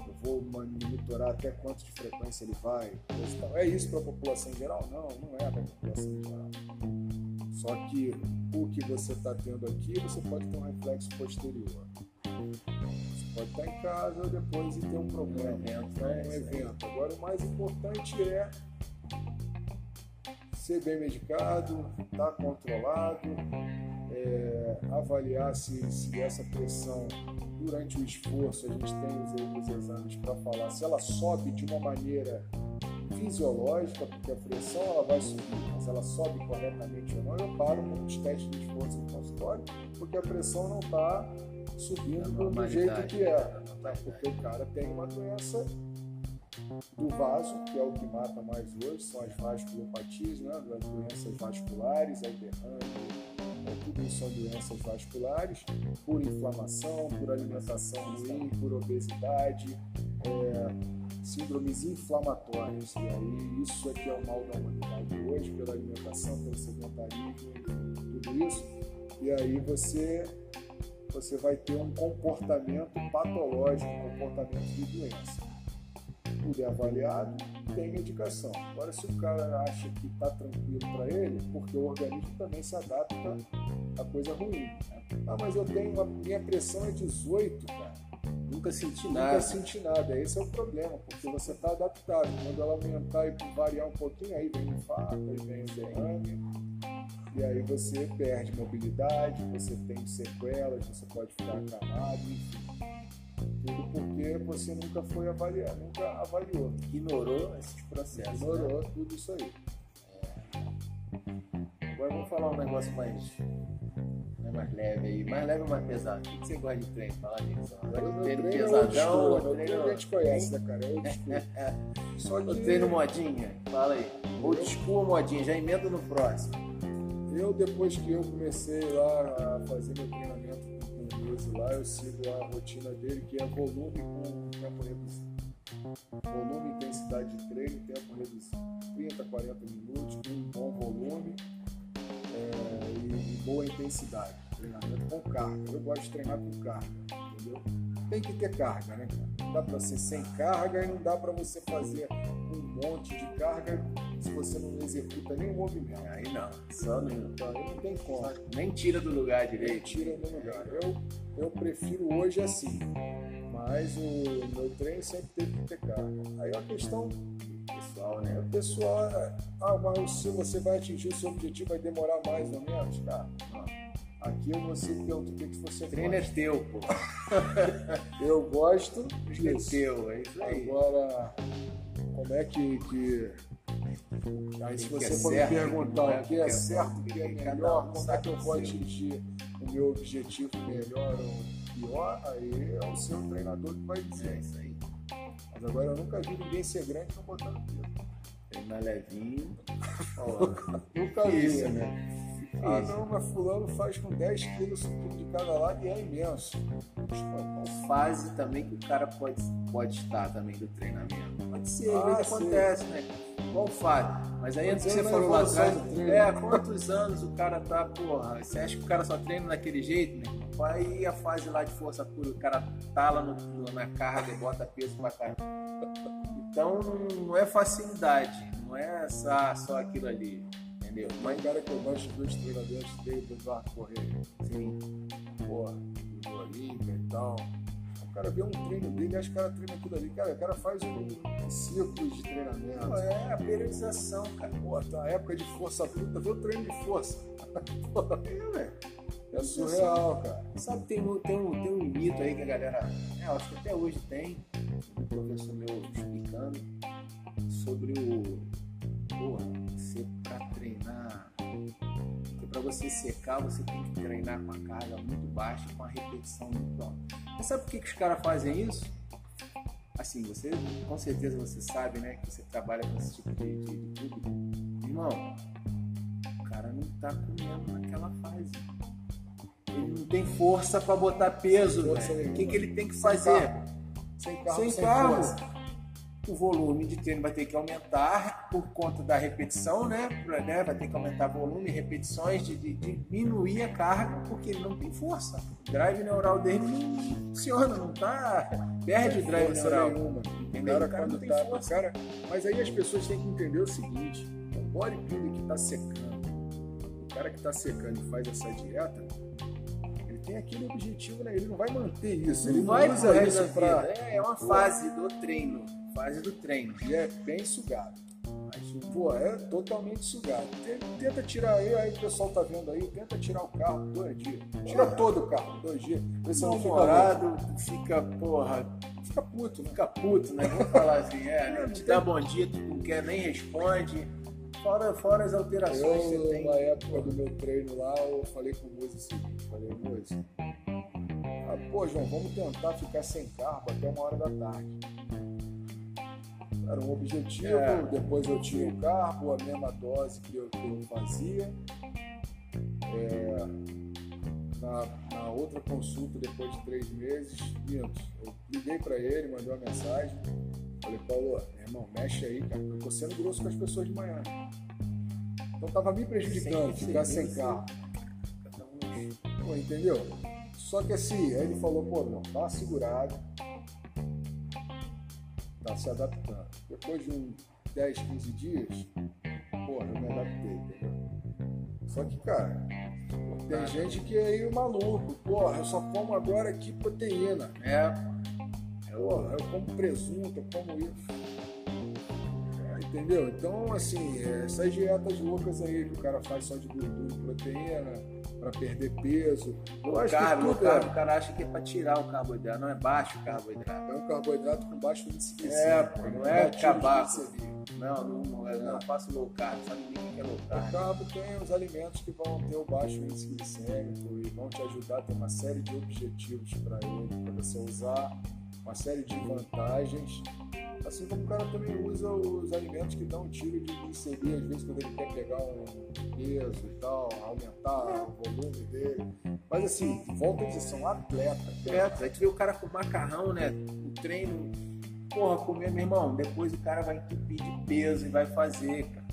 Eu vou monitorar até quanto de frequência ele vai. É isso para a população em geral? Não, não é para a população em geral. Só que o que você está tendo aqui, você pode ter um reflexo posterior. Você pode estar em casa depois e ter um problema. Evento, é um evento. Agora, o mais importante é ser bem medicado, estar tá controlado, é, avaliar se, se essa pressão durante o esforço, a gente tem os, os exames para falar se ela sobe de uma maneira fisiológica, porque a pressão ela vai subir, mas ela sobe corretamente ou não, eu paro com os testes de esforço no consultório, porque a pressão não está subindo do jeito que é. Né? Porque o cara tem uma doença do vaso, que é o que mata mais hoje, são as vasculopatias, né? as doenças vasculares, o derrame, é, tudo isso são doenças vasculares, por inflamação, por alimentação ruim, por obesidade, é, síndromes inflamatórias. E aí isso é que é o mal da humanidade hoje, pela alimentação, pelo sedentarismo, tudo isso. E aí você você vai ter um comportamento patológico, um comportamento de doença. Tudo é avaliado, tem medicação. Agora, se o cara acha que está tranquilo para ele, porque o organismo também se adapta a coisa ruim. Né? Ah, mas eu tenho uma minha pressão é 18, cara. Nunca senti nada. Nunca senti nada. Esse é o problema, porque você está adaptado. Quando ela aumentar e variar um pouquinho, aí vem o infarto, aí vem o derrame e aí você perde mobilidade, você tem sequelas, você pode ficar acamado, enfim. Tudo porque você nunca foi avaliar, nunca avaliou. Ignorou esses processos. Ignorou né? tudo isso aí. É. Agora vamos falar um negócio mais, né, mais leve aí. Mais leve ou mais pesado? O que você gosta de treino? Fala nisso. Agora o treino, pesadão. É treino... A gente conhece, né, cara? É old school. Só que... O treino modinha? Fala aí. Old school ou modinha? Já emenda no próximo. Eu, depois que eu comecei lá a fazer meu treinamento com o Luiz lá, eu sigo a rotina dele, que é volume com tempo reduzido. Volume intensidade de treino, tempo reduzido. 30, 40 minutos, com um bom volume é, boa intensidade. Treinamento com carga. Eu gosto de treinar com carga, entendeu? Tem que ter carga, né, Não dá para ser sem carga e não dá para você fazer um monte de carga se você não executa nenhum movimento. Aí não, só não. Então, aí não tem como. Nem tira do lugar direito. Nem tira do lugar. Eu, eu prefiro hoje assim, mas o meu treino sempre teve que ter carga. Aí é uma questão pessoal, né? O pessoal, é, ah, mas se você vai atingir o seu objetivo, vai demorar mais ou menos, cara. Aqui eu vou ser teu, o que, que você Treino é teu, pô. eu gosto disso. É teu, é isso aí. Agora, como é que, que Aí se você é for me perguntar o que é certo, o que é melhor, como é que eu vou atingir o meu objetivo melhor ou pior, aí é o seu treinador que vai dizer. É isso aí. Mas agora eu nunca vi ninguém ser grande não botando peso. Treinar levinho. nunca vi, isso, né? Ah, não, mas fulano faz com 10 quilos de cada lado e é imenso. Qual fase também que o cara pode, pode estar também do treinamento? Pode ser, vezes acontece, né? Qual? Mas aí antes que você falou lá atrás, é, quantos anos o cara tá, porra, você acha que o cara só treina daquele jeito, né? Aí a fase lá de força pura, o cara tá lá no, na carga, bota peso pra carga. Então não é facilidade, não é só, só aquilo ali entendeu? Mas um cara que eu gosto de ver os treinadores dele, do Eduardo Correia. Sim. Porra, do Olímpia e tal. O cara vê um treino dele, acho que o cara treina aquilo ali. Cara, o cara faz um, um ciclo de treinamento. É a periodização, cara. Pô, tá época de força bruta, vê o treino de força. é, velho. É surreal, cara. Sabe, tem, tem, um, tem um mito aí que a galera. É, acho que até hoje tem. Um professor meu explicando sobre o. Porra, você pra treinar, porque para você secar, você tem que treinar com a carga muito baixa, com a repetição muito alta. Sabe por que, que os caras fazem isso? Assim, você, com certeza você sabe, né, que você trabalha com esse tipo de, de, de público. Irmão, o cara não tá comendo naquela fase. Ele não tem força para botar peso, O que, que ele tem que fazer? Sem carro. Sem carro. Sem carro. O volume de treino vai ter que aumentar por conta da repetição, né? Pra, né? Vai ter que aumentar volume repetições, de, de, diminuir a carga, porque ele não tem força. O drive neural dele não funciona, não tá. Perde o drive neural. Nenhuma. Entendeu? O cara, o cara quando tá. Força. Cara, mas aí as pessoas têm que entender o seguinte: o bodybuilder que tá secando, o cara que tá secando e faz essa dieta, tem aquele objetivo, né? Ele não vai manter isso. Ele não vai usa isso pra. É, é uma fase do treino fase do treino. E é bem sugado. Mas, pô, é totalmente sugado. Tenta tirar aí, aí o pessoal tá vendo aí, tenta tirar o carro dois dias. Tira todo o carro dois dias. Você não namorado fica, porra, fica puto, fica puto, né? Vamos falar assim, é, né? te dá bom dia, tu não quer nem responde. Fora, fora as alterações eu, que você tem. Na época do meu treino lá, eu falei com o Moisés o seguinte, falei, Moisés, ah, pô, João, vamos tentar ficar sem carro até uma hora da tarde era um objetivo, é. depois eu tinha o carbo, a mesma dose que eu, que eu fazia. É, na, na, outra consulta, depois de três meses, minto, eu liguei para ele, mandei uma mensagem. Falei, Paulo, irmão, mexe aí, cara. Eu tô sendo grosso com as pessoas de manhã. Então tava me prejudicando ficar sem carro. Pô, entendeu? Só que assim, aí ele falou, pô, não, dá uma segurada tá se adaptando. Depois de uns 10, 15 dias, porra, eu me adaptei, entendeu? Só que, cara, tem gente que é aí maluco, porra, eu só como agora aqui proteína. É. Porra, eu como presunto, eu como isso. Entendeu? Então, assim, essas dietas loucas aí que o cara faz só de gordura e proteína para perder peso. Eu acho carbo, tudo carbo, é... o cara acha que é para tirar o carboidrato, não é baixo o carboidrato. É um carboidrato com baixo índice glicêmico. É, pô, não, é acabar. Não, não, não, é, não faço low carb, sabe ninguém que é low carb. O carbo tem os alimentos que vão ter o baixo índice glicêmico e vão te ajudar a ter uma série de objetivos para ele, para você usar uma série de vantagens Assim como o cara também usa os alimentos que dão um tiro de glicemia, às vezes quando ele quer pegar um peso e tal, aumentar o volume dele. Mas assim, volta a dizer, são atletas. Atletas. Aí tu vê o cara com macarrão, né? O treino, porra, comer, meu irmão, depois o cara vai entupir de peso e vai fazer, cara.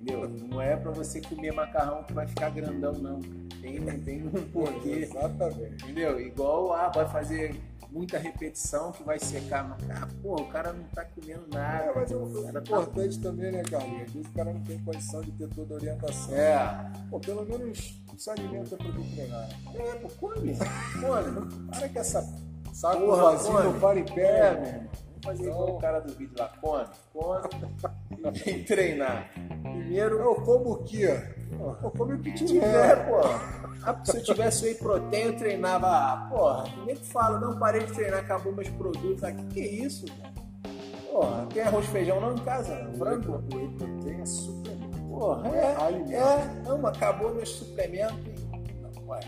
Entendeu? Não é pra você comer macarrão que vai ficar grandão, não. Tem, tem um porquê. Exatamente. Entendeu? Igual, ah, vai fazer muita repetição que vai secar. Ah, pô, o cara não tá comendo nada. É, mas é o tá importante tá... também, né, Carlinhos? Às vezes o cara não tem condição de ter toda a orientação. É. Pô, pelo menos se alimenta pra tu treinar. É, pô, come. Come. Para que essa saco vazio não para em pé, é, meu irmão. Vamos fazer então... igual o cara do vídeo lá. Come, come e vem treinar. Primeiro. Eu como o quê? Eu como o que tiver, pô. Ah, se eu tivesse whey protein, eu treinava. Ah, porra, nem que fala, não parei de treinar, acabou meus produtos aqui. Que isso, cara? Porra, tem arroz e feijão não em casa? Não, frango? Whey protein é suplemento. Porra, é, é, é, não, acabou meus suplementos. Não, ué,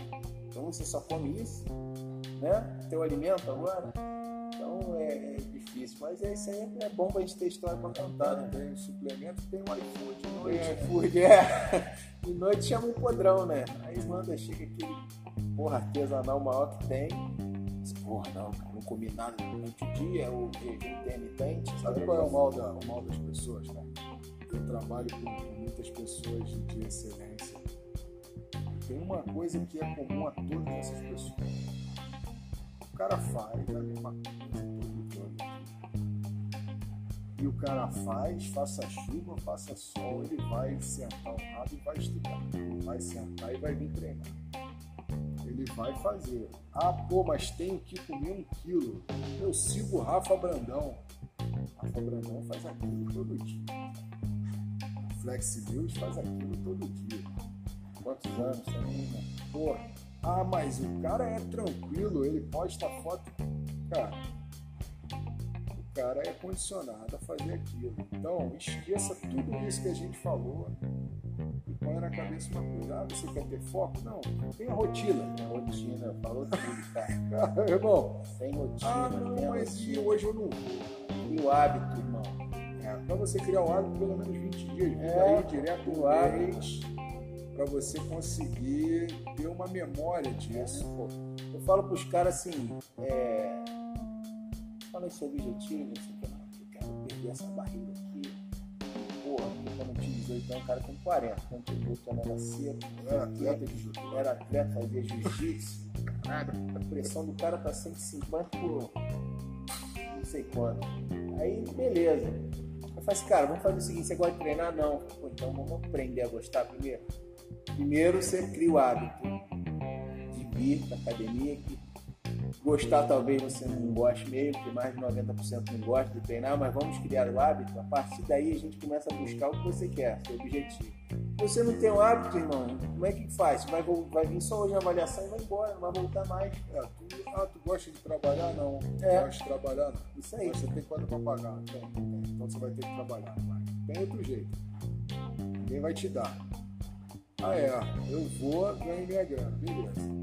então você só come isso, né? Teu alimento agora? Então é, é difícil, mas é isso aí é bom pra gente ter história pra contar, né? Tem suplemento, tem o iFood de noite. Tem iFood, é. De noite chama um podrão, né? Aí manda, chega aquele porra artesanal maior que tem. Porra, não, cara, não comi nada durante o dia, o jejum intermitente. Sabe qual é o mal, da, o mal das pessoas, cara? Eu trabalho com muitas pessoas de excelência. Tem uma coisa que é comum a todas essas pessoas. O cara faz a mesma coisa e o cara faz, faça chuva, faça sol, ele vai sentar o rabo e vai estudar. Vai sentar e vai vir treinar. Ele vai fazer. Ah, pô, mas tenho que comer um quilo. Eu sigo o Rafa Brandão. Rafa Brandão faz aquilo todo dia. Flex News faz aquilo todo dia. Quantos anos? Pô, ah, mas o cara é tranquilo, ele posta foto. Cara, cara é condicionado a fazer aquilo. Então, esqueça tudo isso que a gente falou e põe na cabeça uma coisa. Ah, você quer ter foco? Não, tem a rotina. Tem a rotina, falou tudo, cara. irmão, tem rotina. Ah, não, mas e hoje eu não vou. E o hábito, irmão? É, para você criar o hábito, pelo menos 20 dias, é, aí direto o mês, para você conseguir ter uma memória disso. Pô. Eu falo para os caras assim, é, fala esse objetivo, você quer, eu quero perder essa barriga aqui. Porra, porque quando eu tinha 18 anos, o cara tem 40. Quando eu botou a nova seca, Era atleta de judô. era atleta, fazia jiu-jitsu. A pressão do cara tá 150 por não sei quanto. Aí, beleza. Eu falei assim, cara, vamos fazer o seguinte, você gosta de treinar? Não. Pô, então vamos aprender a gostar primeiro. Primeiro você cria o hábito de vir pra academia, que gostar talvez você não goste mesmo, porque mais de 90% não gosta de treinar, mas vamos criar o hábito. A partir daí a gente começa a buscar o que você quer, seu objetivo. Se você não tem o hábito, irmão, como é que faz? Vai, vai vir só hoje a avaliação e vai embora, não vai voltar mais. É, tu, ah, tu gosta de trabalhar? Não. É. Gosta de trabalhar? Não. Isso aí. Mas Você tem quanto pra pagar? Tem, tem. Então você vai ter que trabalhar. Vai. Tem outro jeito. Ninguém vai te dar. Ah, é. Eu vou, ganho minha grana. Beleza.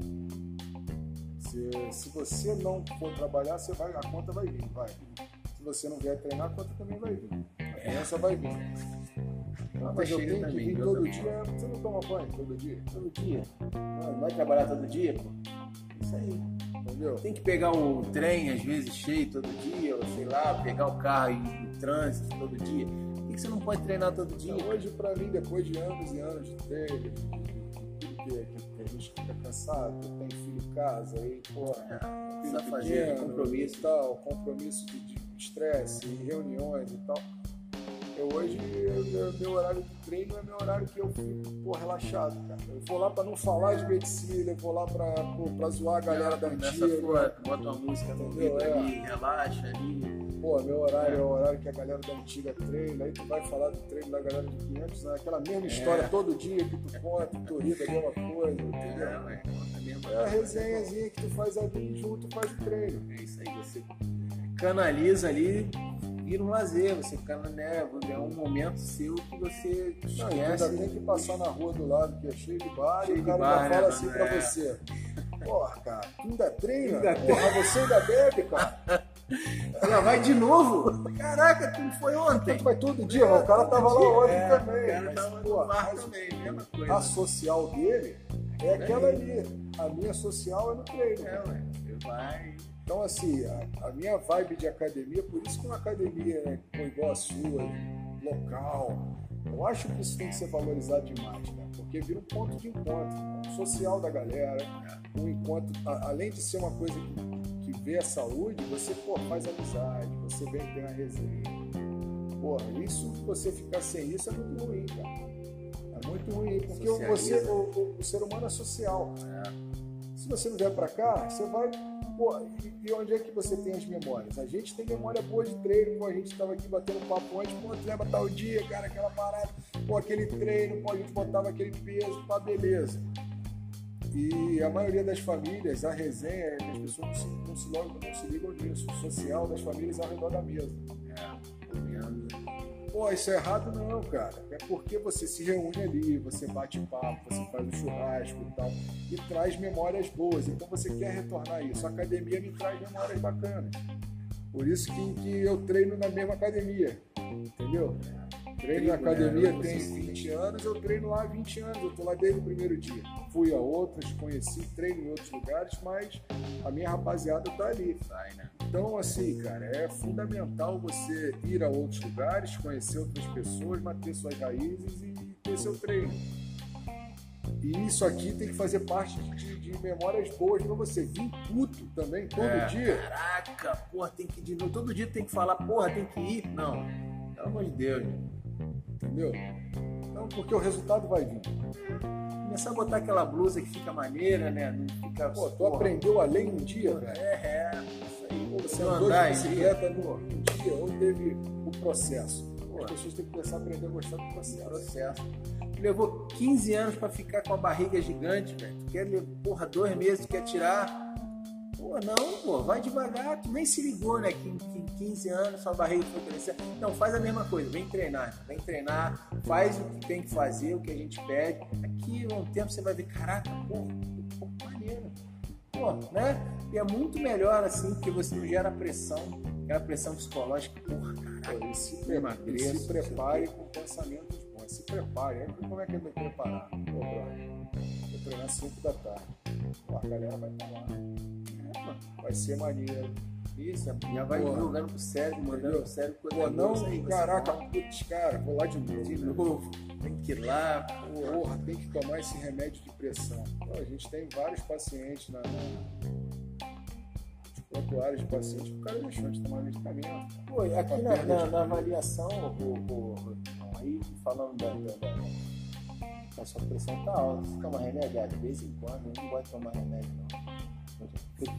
Se, se você não for trabalhar, você vai, a conta vai vir. Vai. Se você não vier treinar, a conta também vai vir. A criança vai vir. Ah, mas eu tenho que vir todo outra dia. Você não toma banho todo dia? Todo dia. Não, vai trabalhar todo dia, pô. Isso aí. Entendeu? Tem que pegar o trem, às vezes, cheio todo dia, ou sei lá, pegar o carro e no trânsito todo dia. Por que você não pode treinar todo dia? Então, hoje, pra mim, depois de anos e anos de treino, que, a gente fica cansado, tem filho em casa, aí, porra, filho Precisa fazer compromisso. e tal, compromisso de estresse, reuniões e tal. Eu hoje, eu- meu, meu horário de treino é meu horário que eu fico, pô, relaxado, cara. Eu vou lá pra não falar de medicina, eu vou lá pra, pô, pra zoar a galera da antiga. tua, bota uma música no ouvido É. ali, relaxa ali. Pô, meu horário é o horário que a galera da antiga treina, aí tu vai falar do treino da galera de 500, né? aquela mesma história todo dia que tu conta, tu ri da mesma coisa, entendeu? É, mesmo. É a resenhazinha que tu faz ali junto, faz o treino. É isso aí, você canaliza ali, vira um lazer, você cana, né, é um momento seu que você Não, esquece. ainda tem que passar na rua do lado, que é cheio de bar, Cheio e o cara bar, né, fala mano? assim pra É. você. Porra, cara, tu ainda treina? Ainda Porra, você ainda bebe, cara? Ela vai de novo? Caraca, tu não foi ontem? Tu vai todo dia, mas o cara tava lá ontem É, também. O cara mas, tava pô, no bar mas também, mesma coisa. a social dele é aquela ali. A minha social é no treino. É, ué, você vai. Então, assim, a, a minha vibe de academia, por isso que uma academia né, com igual a sua, local, eu acho que isso tem que ser valorizado demais, né? Porque vira um ponto de encontro, um social da galera, um encontro, a- além de ser uma coisa que, que vê a saúde, você pô, faz amizade, você vem ter uma resenha. Porra, isso, você ficar sem isso é muito ruim, cara. É muito ruim, porque você, o, o- o ser humano é social. Se você não vier pra cá, você vai. Pô, e, e onde é que você tem as memórias? A gente tem memória boa de treino, pô, a gente tava aqui batendo papo antes, pô, lembra tal dia, cara, aquela parada, pô, aquele treino, pô, a gente botava aquele peso, pá, beleza. E a maioria das famílias, a resenha, as pessoas não se, não se, não se ligam nisso. O social das famílias ao redor da mesa. Pô, isso é errado não, cara. É porque você se reúne ali, você bate papo, você faz um churrasco e tal, e traz memórias boas. Então você quer retornar isso. A academia me traz memórias bacanas. Por isso que, que eu treino na mesma academia, entendeu? Treino na né? academia Você tem se 20 anos, eu treino lá há 20 anos, eu tô lá desde o primeiro dia. Fui a outras, conheci, treino em outros lugares, mas a minha rapaziada tá ali. Sai, né? Então, assim, cara, é fundamental você ir a outros lugares, conhecer outras pessoas, manter suas raízes e ter seu treino. E isso aqui tem que fazer parte de, de memórias boas pra você. Vir puto também, todo É, dia. Caraca, porra, tem que ir de novo. Todo dia tem que falar, porra, tem que ir. Não. Pelo amor de Deus. Entendeu? Então, porque o resultado vai vir. Começar a botar aquela blusa que fica maneira, né? Não fica. Pô, tu porra, aprendeu a ler em um dia, velho. É, é. Isso aí. Pô, Você andou andar de bicicleta no, um dia ou teve o processo. Pô. As pessoas têm que começar a aprender a gostar do processo. processo. Levou 15 anos pra ficar com a barriga gigante, velho. Tu quer, levar, porra, dois meses, tu quer tirar. Pô, não, pô, vai devagar. Tu nem se ligou, né? Que em que em 15 anos sua barriga foi crescer. Não, faz a mesma coisa, vem treinar. Vem treinar, faz o que tem que fazer, o que a gente pede. Aqui, um tempo, você vai ver, caraca, pô, pô maneiro. Pô, né? E é muito melhor assim, porque você não gera pressão, aquela pressão psicológica, porra, caraca. E se, pre- Emagreço, se prepare com pensamentos bons. Se prepare. Aí, como é que eu me preparar? Pô, brother, vou treinar 5 da tarde. Pô, a galera vai. É, mano. Vai ser maneiro. Isso, já vai Porra. jogando pro cérebro, mandando pro cérebro coisa Pô, não, aí, caraca, putz, cara, vou lá de novo. de novo, tem que ir lá, porra. Porra, tem que tomar esse remédio de pressão. Pô, a gente tem vários pacientes na, prontuários de pacientes que o cara deixou de tomar medicamento. Pô, aqui na, na- na avaliação, o, o- aí falando da, da, da, sua pressão tá alta, você toma remédio? De vez em quando, eu não gosto de tomar remédio não.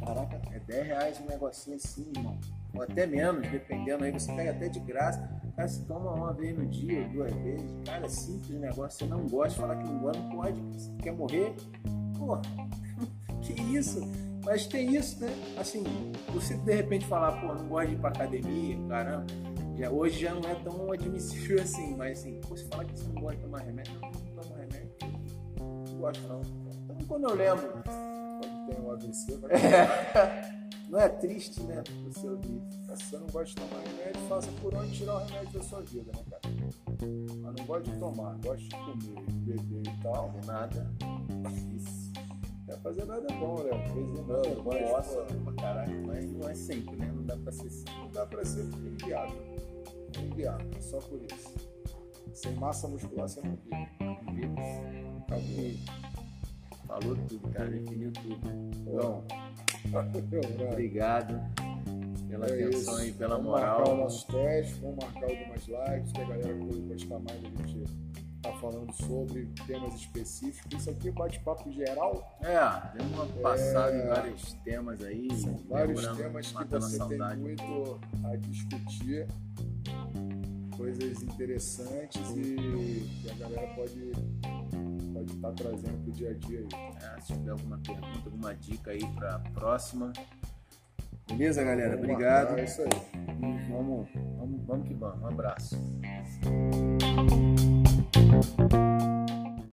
Caraca, é 10 reais um negocinho assim, irmão. Ou até menos, dependendo aí, você pega até de graça. Cara, você toma uma vez no dia, duas vezes. Cara, é simples negócio, você não gosta, falar que não gosta, não pode. Você quer morrer? Porra, que isso? Mas tem isso, né? Assim, você de repente falar, pô, não gosto de ir pra academia, caramba, já, hoje já não é tão admissível assim, mas assim, você falar que você não gosta de tomar remédio, não, não tomo remédio, não gosto não. Então quando eu lembro, tem um AVC, vai não é triste, né? Você ouvir. Se você não gosta de tomar remédio, faça por onde tirar o remédio da sua vida, né, cara? Mas não gosta de tomar, gosta de comer, beber e tal. Fazer nada. Isso. Não é fazer nada bom, né? Às não, Não, eu gosto pô, pra caralho, mas não é sempre, né? Não dá pra ser sempre. não dá pra ser. É inviável, só por isso. Sem massa muscular você não vive. Acabou. Falou tudo, cara, definiu tudo. Bom, Meu, né? obrigado pela É atenção isso. aí, pela vamos moral. marcar os nossos testes, vamos marcar algumas lives que a galera pode gostar mais da gente tá falando sobre temas específicos. Isso aqui é bate-papo geral. É, deu uma passada É. em vários temas aí. São vários temas que você tem saudade. muito a discutir, coisas interessantes e que a galera pode pode estar trazendo pro dia a dia aí. É, se tiver alguma pergunta, alguma dica aí pra próxima. Beleza, galera? Vamos Obrigado. É isso aí. E vamos, vamos, vamos que vamos. Um abraço.